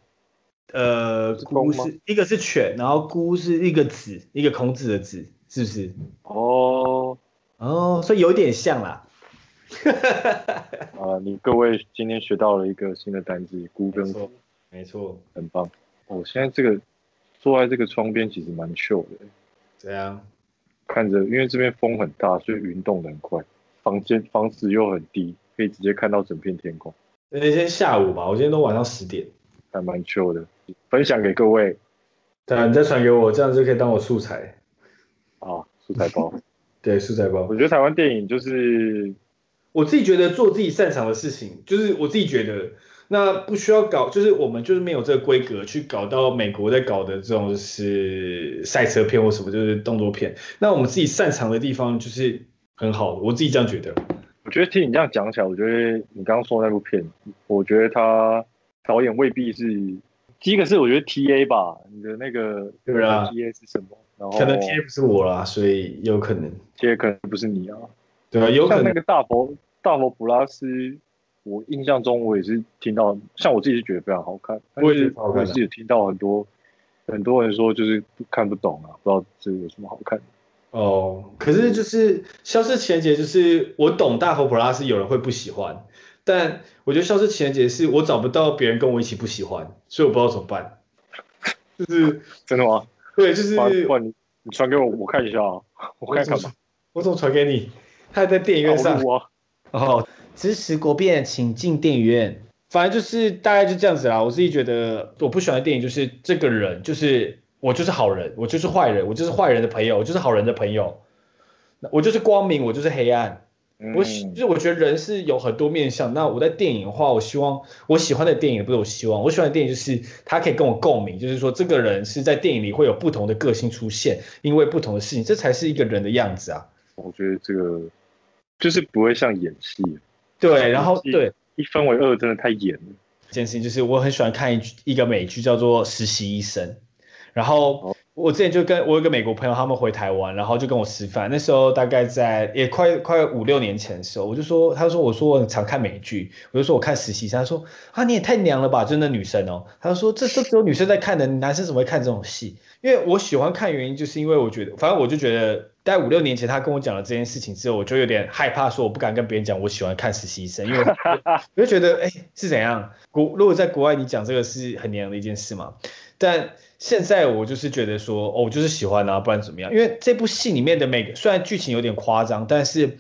呃，菇是一个是犬，然后孤是一个子，一个孔子的子，是不是？哦，哦，所以有点像啦。啊，你各位今天学到了一个新的单字，菇跟虎，没错，很棒。我现在这个坐在这个窗边其实蛮 chill 的。怎样？看着，因为这边风很大，所以云动的很快。房间房子又很低。可以直接看到整片天空。那天下午吧，我今天都晚上十点，还蛮 chill 的。分享给各位。对啊，你再传给我，这样就可以当我素材。啊，素材包。对，素材包。我觉得台湾电影就是我自己觉得做自己擅长的事情，就是我自己觉得。那不需要搞，就是我们就是没有这个规格去搞到美国在搞的这种就是赛车片或什么，就是动作片。那我们自己擅长的地方就是很好，我自己这样觉得。我觉得听你这样讲起来，我觉得你刚刚说的那部片，我觉得他导演未必是第一个是我觉得 T A 吧，你的那个对啊 T A 是什么？然后可能 T A 不是我啦，所以有可能 A 可能不是你啊，对啊，有可能那个大佛大佛普拉斯。我印象中，我也是听到，像我自己是觉得非常好看。我也是好看。我自己听到很多很多人说，就是看不懂啊，不知道这个有什么好看的。哦，可是就是《消失情人节》，就是我懂大佛普拉斯有人会不喜欢，但我觉得《消失情人节》是我找不到别人跟我一起不喜欢，所以我不知道怎么办。就是 真的吗？对，就是。你你传给我，我看一下啊。我看看吧。我怎么传给你？他还在电影院上。啊、哦。支持国片，请进电影院。反正就是大概就这样子啦。我自己觉得，我不喜欢的电影就是这个人，就是我就是好人，我就是坏人，我就是坏人的朋友，我就是好人的朋友。我就是光明，我就是黑暗。嗯、我喜就是我觉得人是有很多面向。那我在电影的话，我希望我喜欢的电影不是我希望，我喜欢的电影就是他可以跟我共鸣，就是说这个人是在电影里会有不同的个性出现，因为不同的事情，这才是一个人的样子啊。我觉得这个就是不会像演戏。对，然后对一分为二真的太严了。这件事情就是我很喜欢看一一个美剧叫做《实习医生》，然后我之前就跟我有一个美国朋友他们回台湾，然后就跟我吃饭，那时候大概在也快快五六年前的时候，我就说，他说我说我很常看美剧，我就说我看《实习生》，他说啊你也太娘了吧，就是那女生哦，他就说这这只有女生在看的，男生怎么会看这种戏？因为我喜欢看原因就是因为我觉得，反正我就觉得。在五六年前，他跟我讲了这件事情之后，我就有点害怕，说我不敢跟别人讲我喜欢看实习生，因为 我就觉得，哎、欸，是怎样？国如果在国外，你讲这个是很娘的一件事嘛？但现在我就是觉得说，哦，我就是喜欢啊，不然怎么样？因为这部戏里面的每个，虽然剧情有点夸张，但是。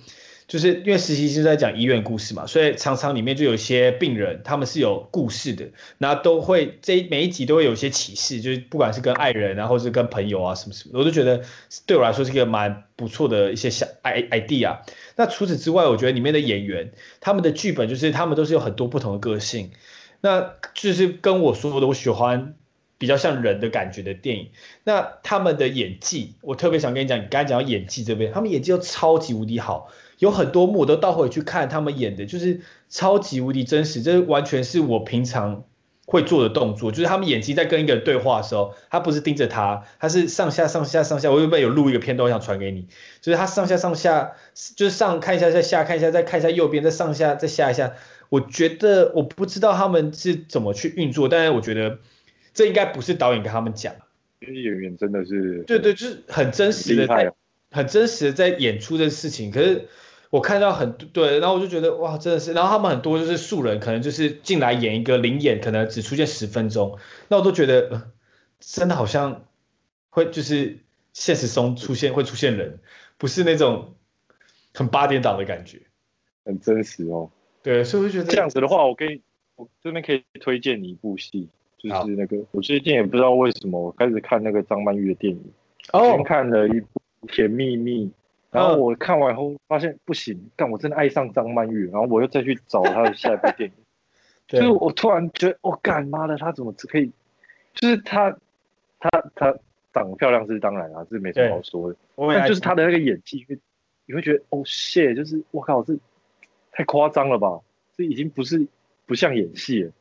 就是因为实习是在讲医院故事嘛，所以常常里面就有一些病人，他们是有故事的，那都会这每一集都会有一些启示，就是不管是跟爱人啊，或是跟朋友啊什么什么，我都觉得对我来说是一个蛮不错的一些小 idea。那除此之外，我觉得里面的演员，他们的剧本就是他们都是有很多不同的个性，那就是跟我说的，我喜欢比较像人的感觉的电影。那他们的演技，我特别想跟你讲，你刚才讲到演技这边，他们演技都超级无敌好。有很多幕我都倒回去看他们演的，就是超级无敌真实，这完全是我平常会做的动作。就是他们演技在跟一个人对话的时候，他不是盯着他，他是上下上下上下。我原本有录一个片段，我想传给你，就是他上下上下，就是上看一下再下看一下再看一下右边再上下再下一下。我觉得我不知道他们是怎么去运作，但是我觉得这应该不是导演跟他们讲，因为演员真的是对对，就是很真实的在很真实的在演出的事情，可是。我看到很多对，然后我就觉得哇，真的是，然后他们很多就是素人，可能就是进来演一个临演，可能只出现十分钟，那我都觉得，呃，真的好像会就是现实中出现会出现人，不是那种很八点档的感觉，很真实哦。对，所以我就觉得这样子的话，我可以我这边可以推荐你一部戏，就是那个我最近也不知道为什么我开始看那个张曼玉的电影，哦，看了一部《甜蜜蜜》。然后我看完后发现不行，但我真的爱上张曼玉，然后我又再去找她的下一部电影，就是我突然觉得，我、哦、干妈的，她怎么可以？就是她，她，她长得漂亮是当然啊，这没什么好说的。但就是她的那个演技，你会觉得哦谢，就是我靠，这太夸张了吧？这已经不是不像演戏了。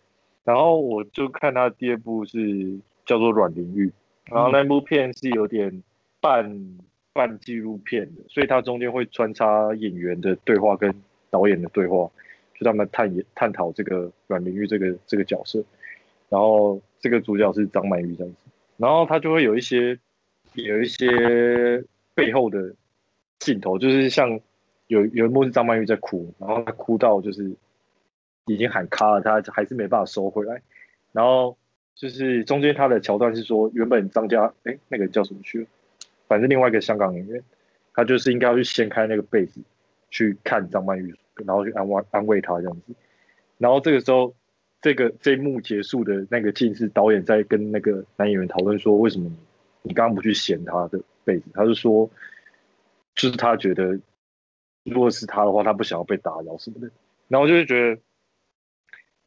然后我就看他第二部是叫做《阮玲玉》，然后那部片是有点半。半纪录片的，所以它中间会穿插演员的对话跟导演的对话，就他们探演探讨这个阮玲玉这个这个角色，然后这个主角是张曼玉这样子，然后他就会有一些有一些背后的镜头，就是像有有一幕是张曼玉在哭，然后她哭到就是已经喊卡了，他还是没办法收回来，然后就是中间他的桥段是说，原本张家哎那个叫什么去了？反正另外一个香港演员，他就是应该要去掀开那个被子，去看张曼玉，然后去安慰安慰她这样子。然后这个时候，这个这一幕结束的那个镜是导演在跟那个男演员讨论说，为什么你你刚刚不去掀他的被子？他就说，就是他觉得，如果是他的话，他不想要被打扰什么的。然后就是觉得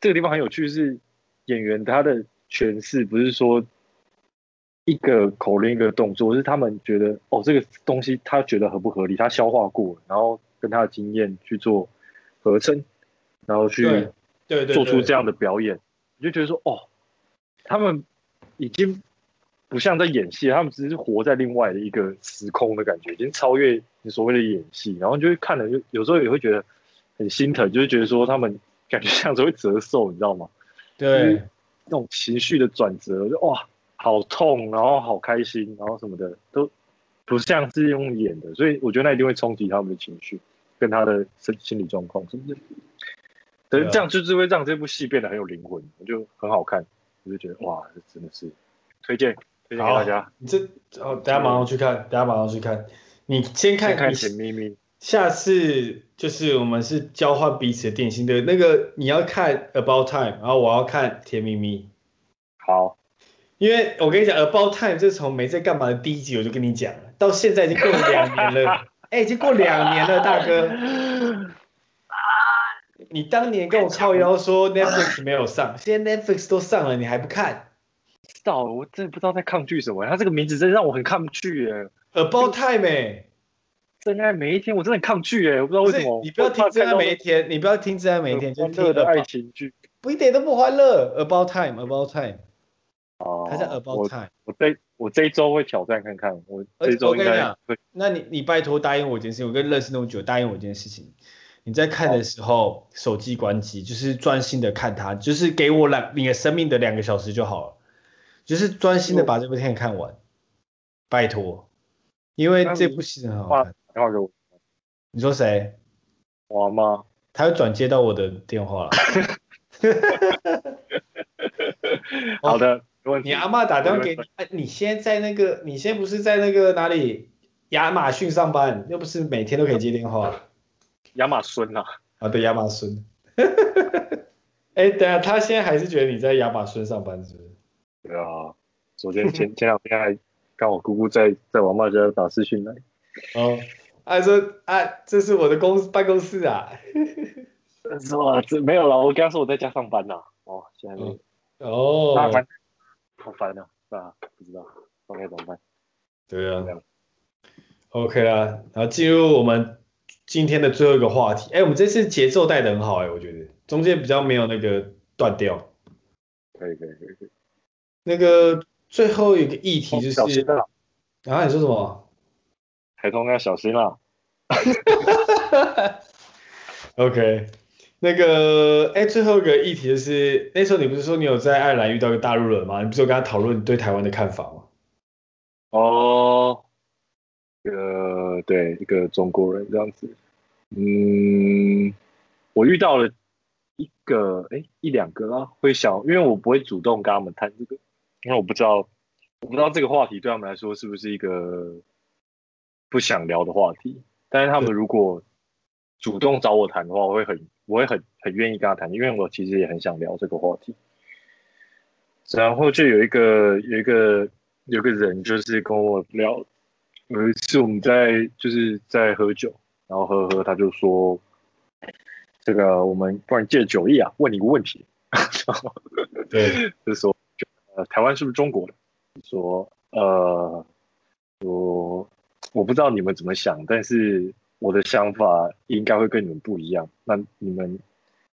这个地方很有趣，是演员他的诠释，不是说一个口令一个动作，是他们觉得哦，这个东西他觉得合不合理，他消化过，然后跟他的经验去做合成，然后去。对，做出这样的表演，你就觉得说，哦，他们已经不像在演戏，他们只是活在另外的一个时空的感觉，已经超越你所谓的演戏。然后就会看了，就有时候也会觉得很心疼，就是觉得说他们感觉像是会折寿，你知道吗？对，那种情绪的转折，就哇，好痛，然后好开心，然后什么的都不像是用演的，所以我觉得那一定会冲击他们的情绪，跟他的身心理状况什么的。对，这样就是会让这部戏变得很有灵魂，我就很好看，我就觉得哇，这真的是推荐推荐给大家。你这哦，等下马上去看，等下马上去看。你先看看甜蜜蜜，下次就是我们是交换彼此的电信对那个你要看 About Time，然后我要看甜蜜蜜。好，因为我跟你讲 About Time，这是从没在干嘛的第一集我就跟你讲了，到现在已经过了两年了，哎、欸，已经过两年了，大哥。你当年跟我靠腰说 Netflix 没有上，现在 Netflix 都上了，你还不看？知道，我真的不知道在抗拒什么。他这个名字真的让我很抗拒耶。About Time 哎，真爱每一天，我真的很抗拒耶，我不知道为什么。你不要听真爱每一天，你不要听真爱每一天，就听的爱情剧，不一点都不欢乐。About Time，About Time。哦。它叫 About Time。我这我这一周会挑战看看，我这一周应该会。那你你拜托答应我一件事情，我跟认识那么久，答应我一件事情。你在看的时候，手机关机，就是专心的看它，就是给我两你的生命的两个小时就好了，就是专心的把这部电影看完，拜托，因为这部戏很好看。电话给我，你说谁？我妈，他会转接到我的电话了。好的，你阿妈打电话给你，哎，你现在在那个，你现在不是在那个哪里？亚马逊上班，又不是每天都可以接电话。亚马逊呐，啊对，亚马逊。哎、欸，等下，他现在还是觉得你在亚马逊上班是不是？对啊，昨天前前两天还刚我姑姑在在我妈家打视讯来。哦，他说啊，这是我的公司办公室啊。是 吗？这没有了，我刚刚说我在家上班呐。哦，现在没有。哦。好烦啊，啊，不知道，不知道该怎么办。对啊。OK 啦，然后进入我们。今天的最后一个话题，哎，我们这次节奏带的很好，哎，我觉得中间比较没有那个断掉。可以可以可以可以。那个最后一个议题就是，小心啊！啊，你说什么？海通要小心啦。OK，那个，哎，最后一个议题就是，那时候你不是说你有在爱尔兰遇到一个大陆人吗？你不是有跟他讨论对台湾的看法吗？哦。呃，对，一个中国人这样子，嗯，我遇到了一个，哎，一两个啦，会想，因为我不会主动跟他们谈这个，因为我不知道，我不知道这个话题对他们来说是不是一个不想聊的话题，但是他们如果主动找我谈的话，我会很，我会很很愿意跟他谈，因为我其实也很想聊这个话题。然后就有一个有一个有个人就是跟我聊。有一次我们在就是在喝酒，然后喝喝，他就说：“这个我们不然借酒意啊，问你一个问题。”对，就说：“呃，台湾是不是中国的？”说：“呃，我我不知道你们怎么想，但是我的想法应该会跟你们不一样。那你们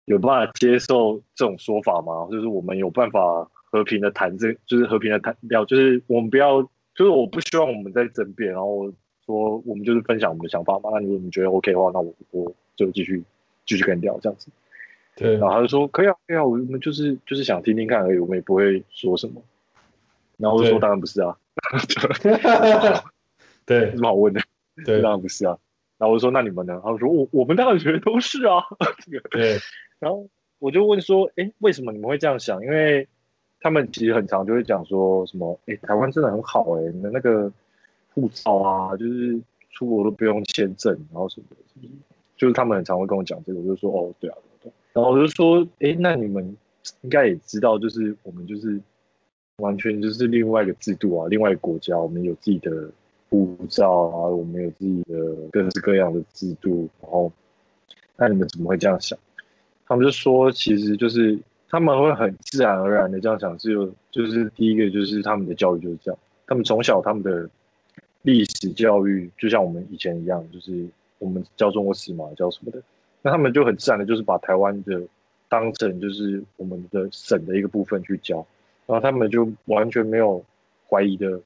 有办法接受这种说法吗？就是我们有办法和平的谈这，就是和平的谈聊，就是我们不要。”就是我不希望我们在争辩，然后说我们就是分享我们的想法嘛。那如果你觉得 OK 的话，那我我就继续继续跟你聊这样子。对，然后他就说可以啊，可以啊，我们就是就是想听听看而已，我们也不会说什么。然后我就说当然不是啊。对，有什么好问的？对，当然不是啊。然后我就说那你们呢？他们说我我们当然觉得都是啊。这个对。然后我就问说，哎，为什么你们会这样想？因为他们其实很常就会讲说什么，哎、欸，台湾真的很好哎、欸，你的那个护照啊，就是出国都不用签证，然后什么的，就是他们很常会跟我讲这个，我就说哦，对啊，然后我就说，哎、欸，那你们应该也知道，就是我们就是完全就是另外一个制度啊，另外一个国家，我们有自己的护照啊，我们有自己的各式各样的制度，然后那你们怎么会这样想？他们就说，其实就是他们会很自然而然的这样想，是有就是第一个就是他们的教育就是这样，他们从小他们的历史教育就像我们以前一样，就是我们教中国史嘛，教什么的，那他们就很自然的，就是把台湾的当成就是我们的省的一个部分去教，然后他们就完全没有怀疑的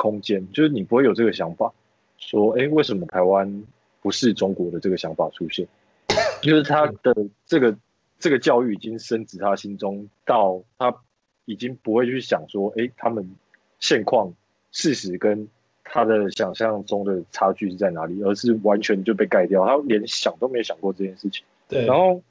空间，就是你不会有这个想法，说，哎，为什么台湾不是中国的这个想法出现？就是他的这个这个教育已经深植他心中，到他已经不会去想说，哎，他们现况事实跟他的想象中的差距是在哪里，而是完全就被盖掉，他连想都没想过这件事情。对，然后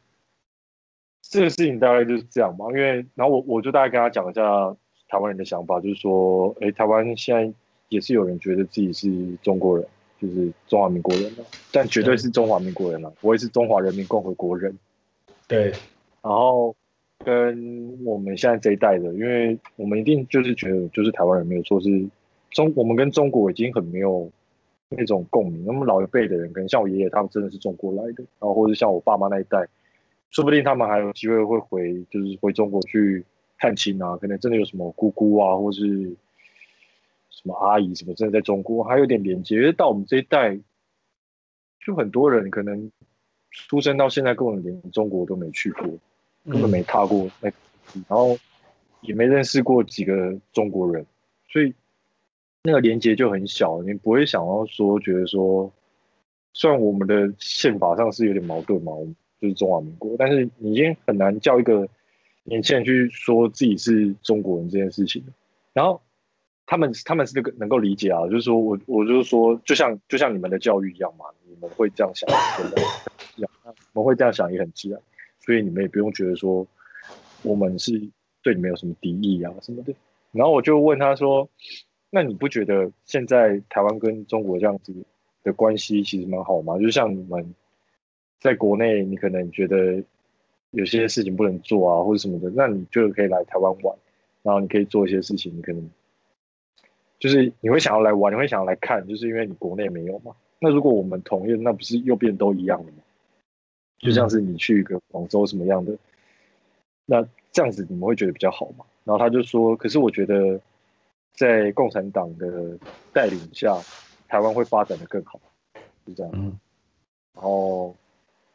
这个事情大概就是这样嘛，因为然后我我就大概跟他讲一下台湾人的想法，就是说，哎，台湾现在也是有人觉得自己是中国人。就是中华民国人了，但绝对是中华民国人了，我也是中华人民共和国人。对，然后跟我们现在这一代的，因为我们一定就是觉得，就是台湾人没有错，是中我们跟中国已经很没有那种共鸣。那么老一辈的人，可能像我爷爷他们真的是中国来的，然后或者像我爸妈那一代，说不定他们还有机会会回，就是回中国去探亲啊，可能真的有什么姑姑啊，或是。什么阿姨什么，真的在中国还有点连接，因为到我们这一代，就很多人可能出生到现在，根本连中国都没去过，根本没踏过那，然后也没认识过几个中国人，所以那个连接就很小，你不会想要说觉得说，虽然我们的宪法上是有点矛盾嘛，我们就是中华民国，但是你已经很难叫一个年轻人去说自己是中国人这件事情，然后。他们他们是能够理解啊，就是说我我就是说，就像就像你们的教育一样嘛，你们会这样想，真的，我们会这样想也很自然，所以你们也不用觉得说我们是对你们有什么敌意啊什么的。然后我就问他说，那你不觉得现在台湾跟中国这样子的关系其实蛮好吗？就像你们在国内，你可能觉得有些事情不能做啊或者什么的，那你就可以来台湾玩，然后你可以做一些事情，你可能。就是你会想要来玩，你会想要来看，就是因为你国内没有嘛。那如果我们同意，那不是又变都一样了吗？就像是你去一个广州什么样的，那这样子你们会觉得比较好嘛？然后他就说，可是我觉得在共产党的带领下，台湾会发展的更好，是这样。然后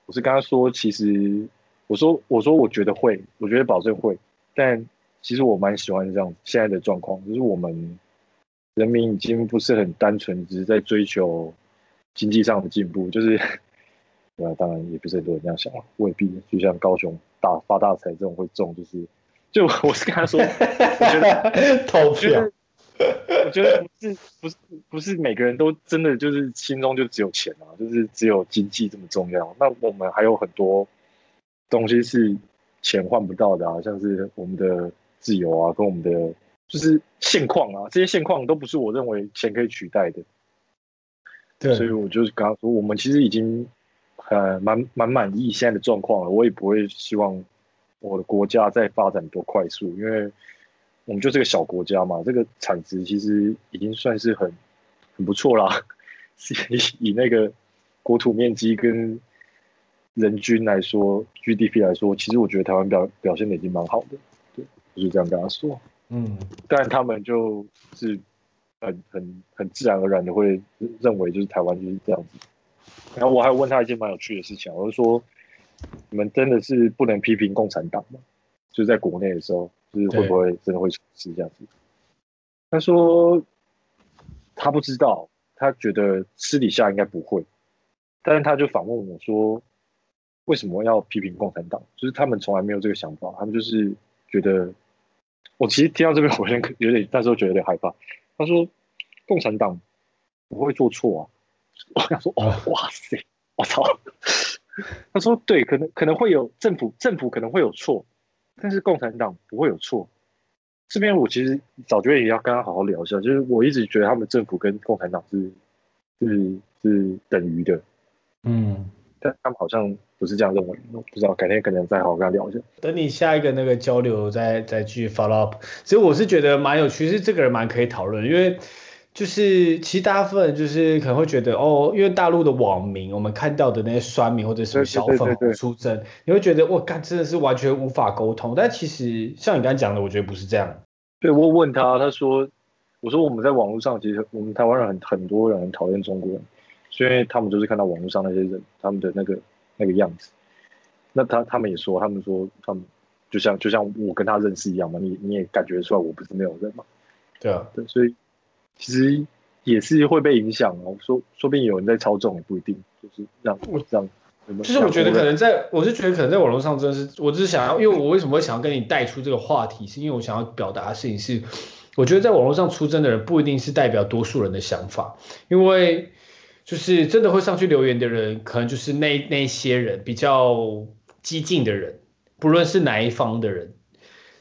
我是跟他说，其实我说我说我觉得会，我觉得保证会，但其实我蛮喜欢这样现在的状况，就是我们。人民已经不是很单纯，只是在追求经济上的进步，就是，对啊，当然也不是很多人这样想啊，未必。就像高雄大发大财这种会中，就是，就我是跟他说，我觉得 投票，我觉得不是不是不是每个人都真的就是心中就只有钱啊，就是只有经济这么重要。那我们还有很多东西是钱换不到的啊，像是我们的自由啊，跟我们的。就是现况啊，这些现况都不是我认为钱可以取代的。对，所以我就是刚刚说，我们其实已经呃蛮蛮满意现在的状况了。我也不会希望我的国家再发展多快速，因为我们就是个小国家嘛，这个产值其实已经算是很很不错啦。以以那个国土面积跟人均来说，GDP 来说，其实我觉得台湾表表现的已经蛮好的。对，就是这样跟他说。嗯，但他们就是很很很自然而然的会认为就是台湾就是这样子。然后我还问他一件蛮有趣的事情，我就说，你们真的是不能批评共产党吗？就是在国内的时候，就是会不会真的会出事这样子？他说他不知道，他觉得私底下应该不会，但是他就反问我说，为什么要批评共产党？就是他们从来没有这个想法，他们就是觉得。我其实听到这边，我先 有点，那时候觉得有点害怕。他说：“共产党不会做错啊。”我想说：“哦，哇塞，我操！”他说：“对，可能可能会有政府，政府可能会有错，但是共产党不会有错。”这边我其实早觉得也要跟他好好聊一下，就是我一直觉得他们政府跟共产党是是是等于的。嗯，但他们好像不是这样认为，我不知道改天可能再好好跟他聊一下。等你下一个那个交流再再继续 follow up。其实我是觉得蛮有趣，是这个人蛮可以讨论，因为就是其实大部分就是可能会觉得哦，因为大陆的网民，我们看到的那些酸民或者什么小粉红出征，你会觉得我，干真的是完全无法沟通。但其实像你刚才讲的，我觉得不是这样。对，我问他，他说，我说我们在网络上，其实我们台湾人很很多人很讨厌中国人。所以他们就是看到网络上那些人，他们的那个那个样子，那他他们也说，他们说他们就像就像我跟他认识一样嘛，你你也感觉出来我不是没有人嘛，对啊，对，所以其实也是会被影响哦，说说不定有人在操纵也不一定，就是让让，就是我觉得可能在，我是觉得可能在网络上真的是，我只是想要，因为我为什么会想要跟你带出这个话题，是因为我想要表达的事情是，我觉得在网络上出征的人不一定是代表多数人的想法，因为。就是真的会上去留言的人，可能就是那那些人比较激进的人，不论是哪一方的人，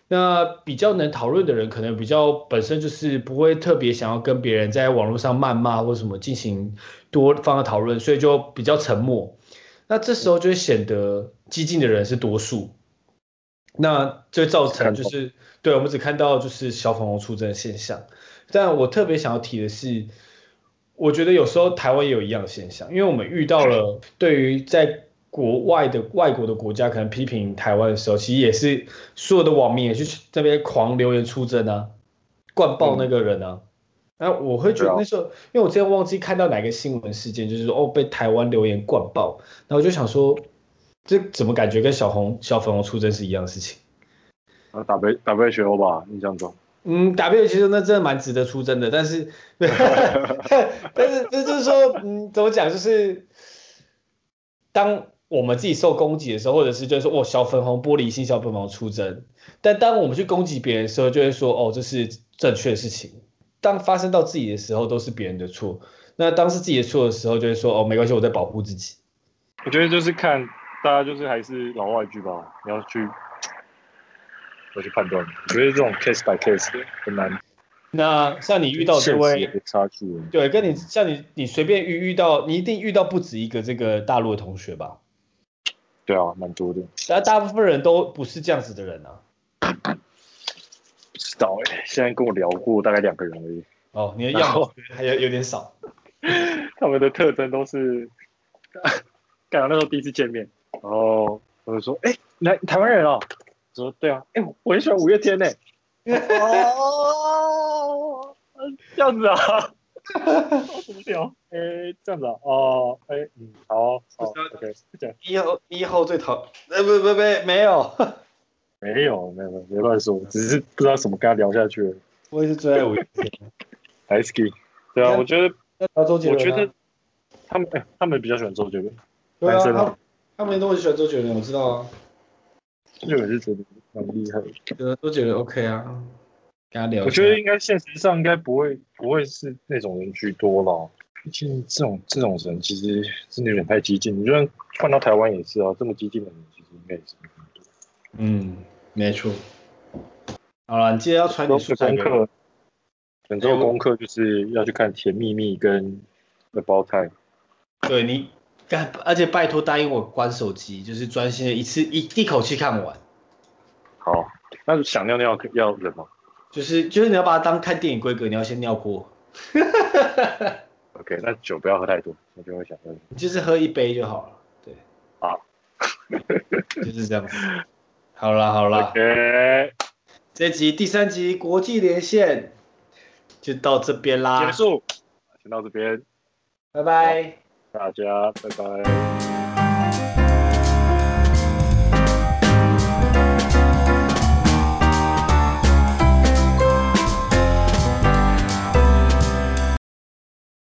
那比较能讨论的人，可能比较本身就是不会特别想要跟别人在网络上谩骂或什么进行多方的讨论，所以就比较沉默。那这时候就会显得激进的人是多数，那就造成就是对我们只看到就是小粉红出征的现象。但我特别想要提的是。我觉得有时候台湾也有一样的现象，因为我们遇到了对于在国外的外国的国家可能批评台湾的时候，其实也是所有的网民也去这边狂留言出征啊，灌爆那个人啊。那、嗯、我会觉得那时候，因为我之前忘记看到哪个新闻事件，就是说哦被台湾留言灌爆，然后我就想说，这怎么感觉跟小红小粉红出征是一样的事情？啊，打被打被选欧吧，印象中。嗯，W 其实那真的蛮值得出征的，但是，但是这 就是说，嗯，怎么讲，就是当我们自己受攻击的时候，或者是就是说，哦，小粉红玻璃心，小粉红出征，但当我们去攻击别人的时候，就会说，哦，这是正确的事情。当发生到自己的时候，都是别人的错。那当是自己的错的时候，就会说，哦，没关系，我在保护自己。我觉得就是看大家就是还是老话一句吧，你要去。我去判断，我觉得这种 case by case 很难。那像你遇到这位差距，对，跟你像你，你随便遇遇到，你一定遇到不止一个这个大陆的同学吧？对啊，蛮多的。但大部分人都不是这样子的人啊。不知道哎、欸，现在跟我聊过大概两个人而已。哦，你的样子还有有点少。他们的特征都是，刚刚那时候第一次见面，然后我就说，哎、欸，来台湾人哦。说对啊，哎、欸，我很喜欢五月天呢。哦，这样子啊？怎么聊？哎、欸，这样子啊？哦，哎、欸，嗯，好，好，OK，讲。一号一号最讨，哎，不不不，没有，没有，没有，没乱说，只是不知道怎么跟他聊下去了。我也是最爱 五月天。Ski，对啊，我觉得，周杰伦、啊，我觉得他们，哎、欸，他们比较喜欢周杰伦。对啊，他他们都很喜欢周杰伦，我知道啊。这个是觉得蛮厉害的，都觉得 OK 啊，跟他聊。我觉得应该现实上应该不会不会是那种人居多了，毕竟这种这种人其实真的有点太激进。你就算换到台湾也是啊，这么激进的人其实应该也是很多。嗯，没错。好了，你今天要传点功课。本周功课就是要去看《甜蜜蜜》跟《About Time》。对你。而且拜托答应我关手机，就是专心的一次一一口气看完。好，那想尿尿要忍吗？就是就是你要把它当看电影规格，你要先尿过。OK，那酒不要喝太多，我就会想尿。就是喝一杯就好了。对。好。就是这样子。好啦好啦。OK。这集第三集国际连线就到这边啦。结束。先到这边。拜拜。大家拜拜。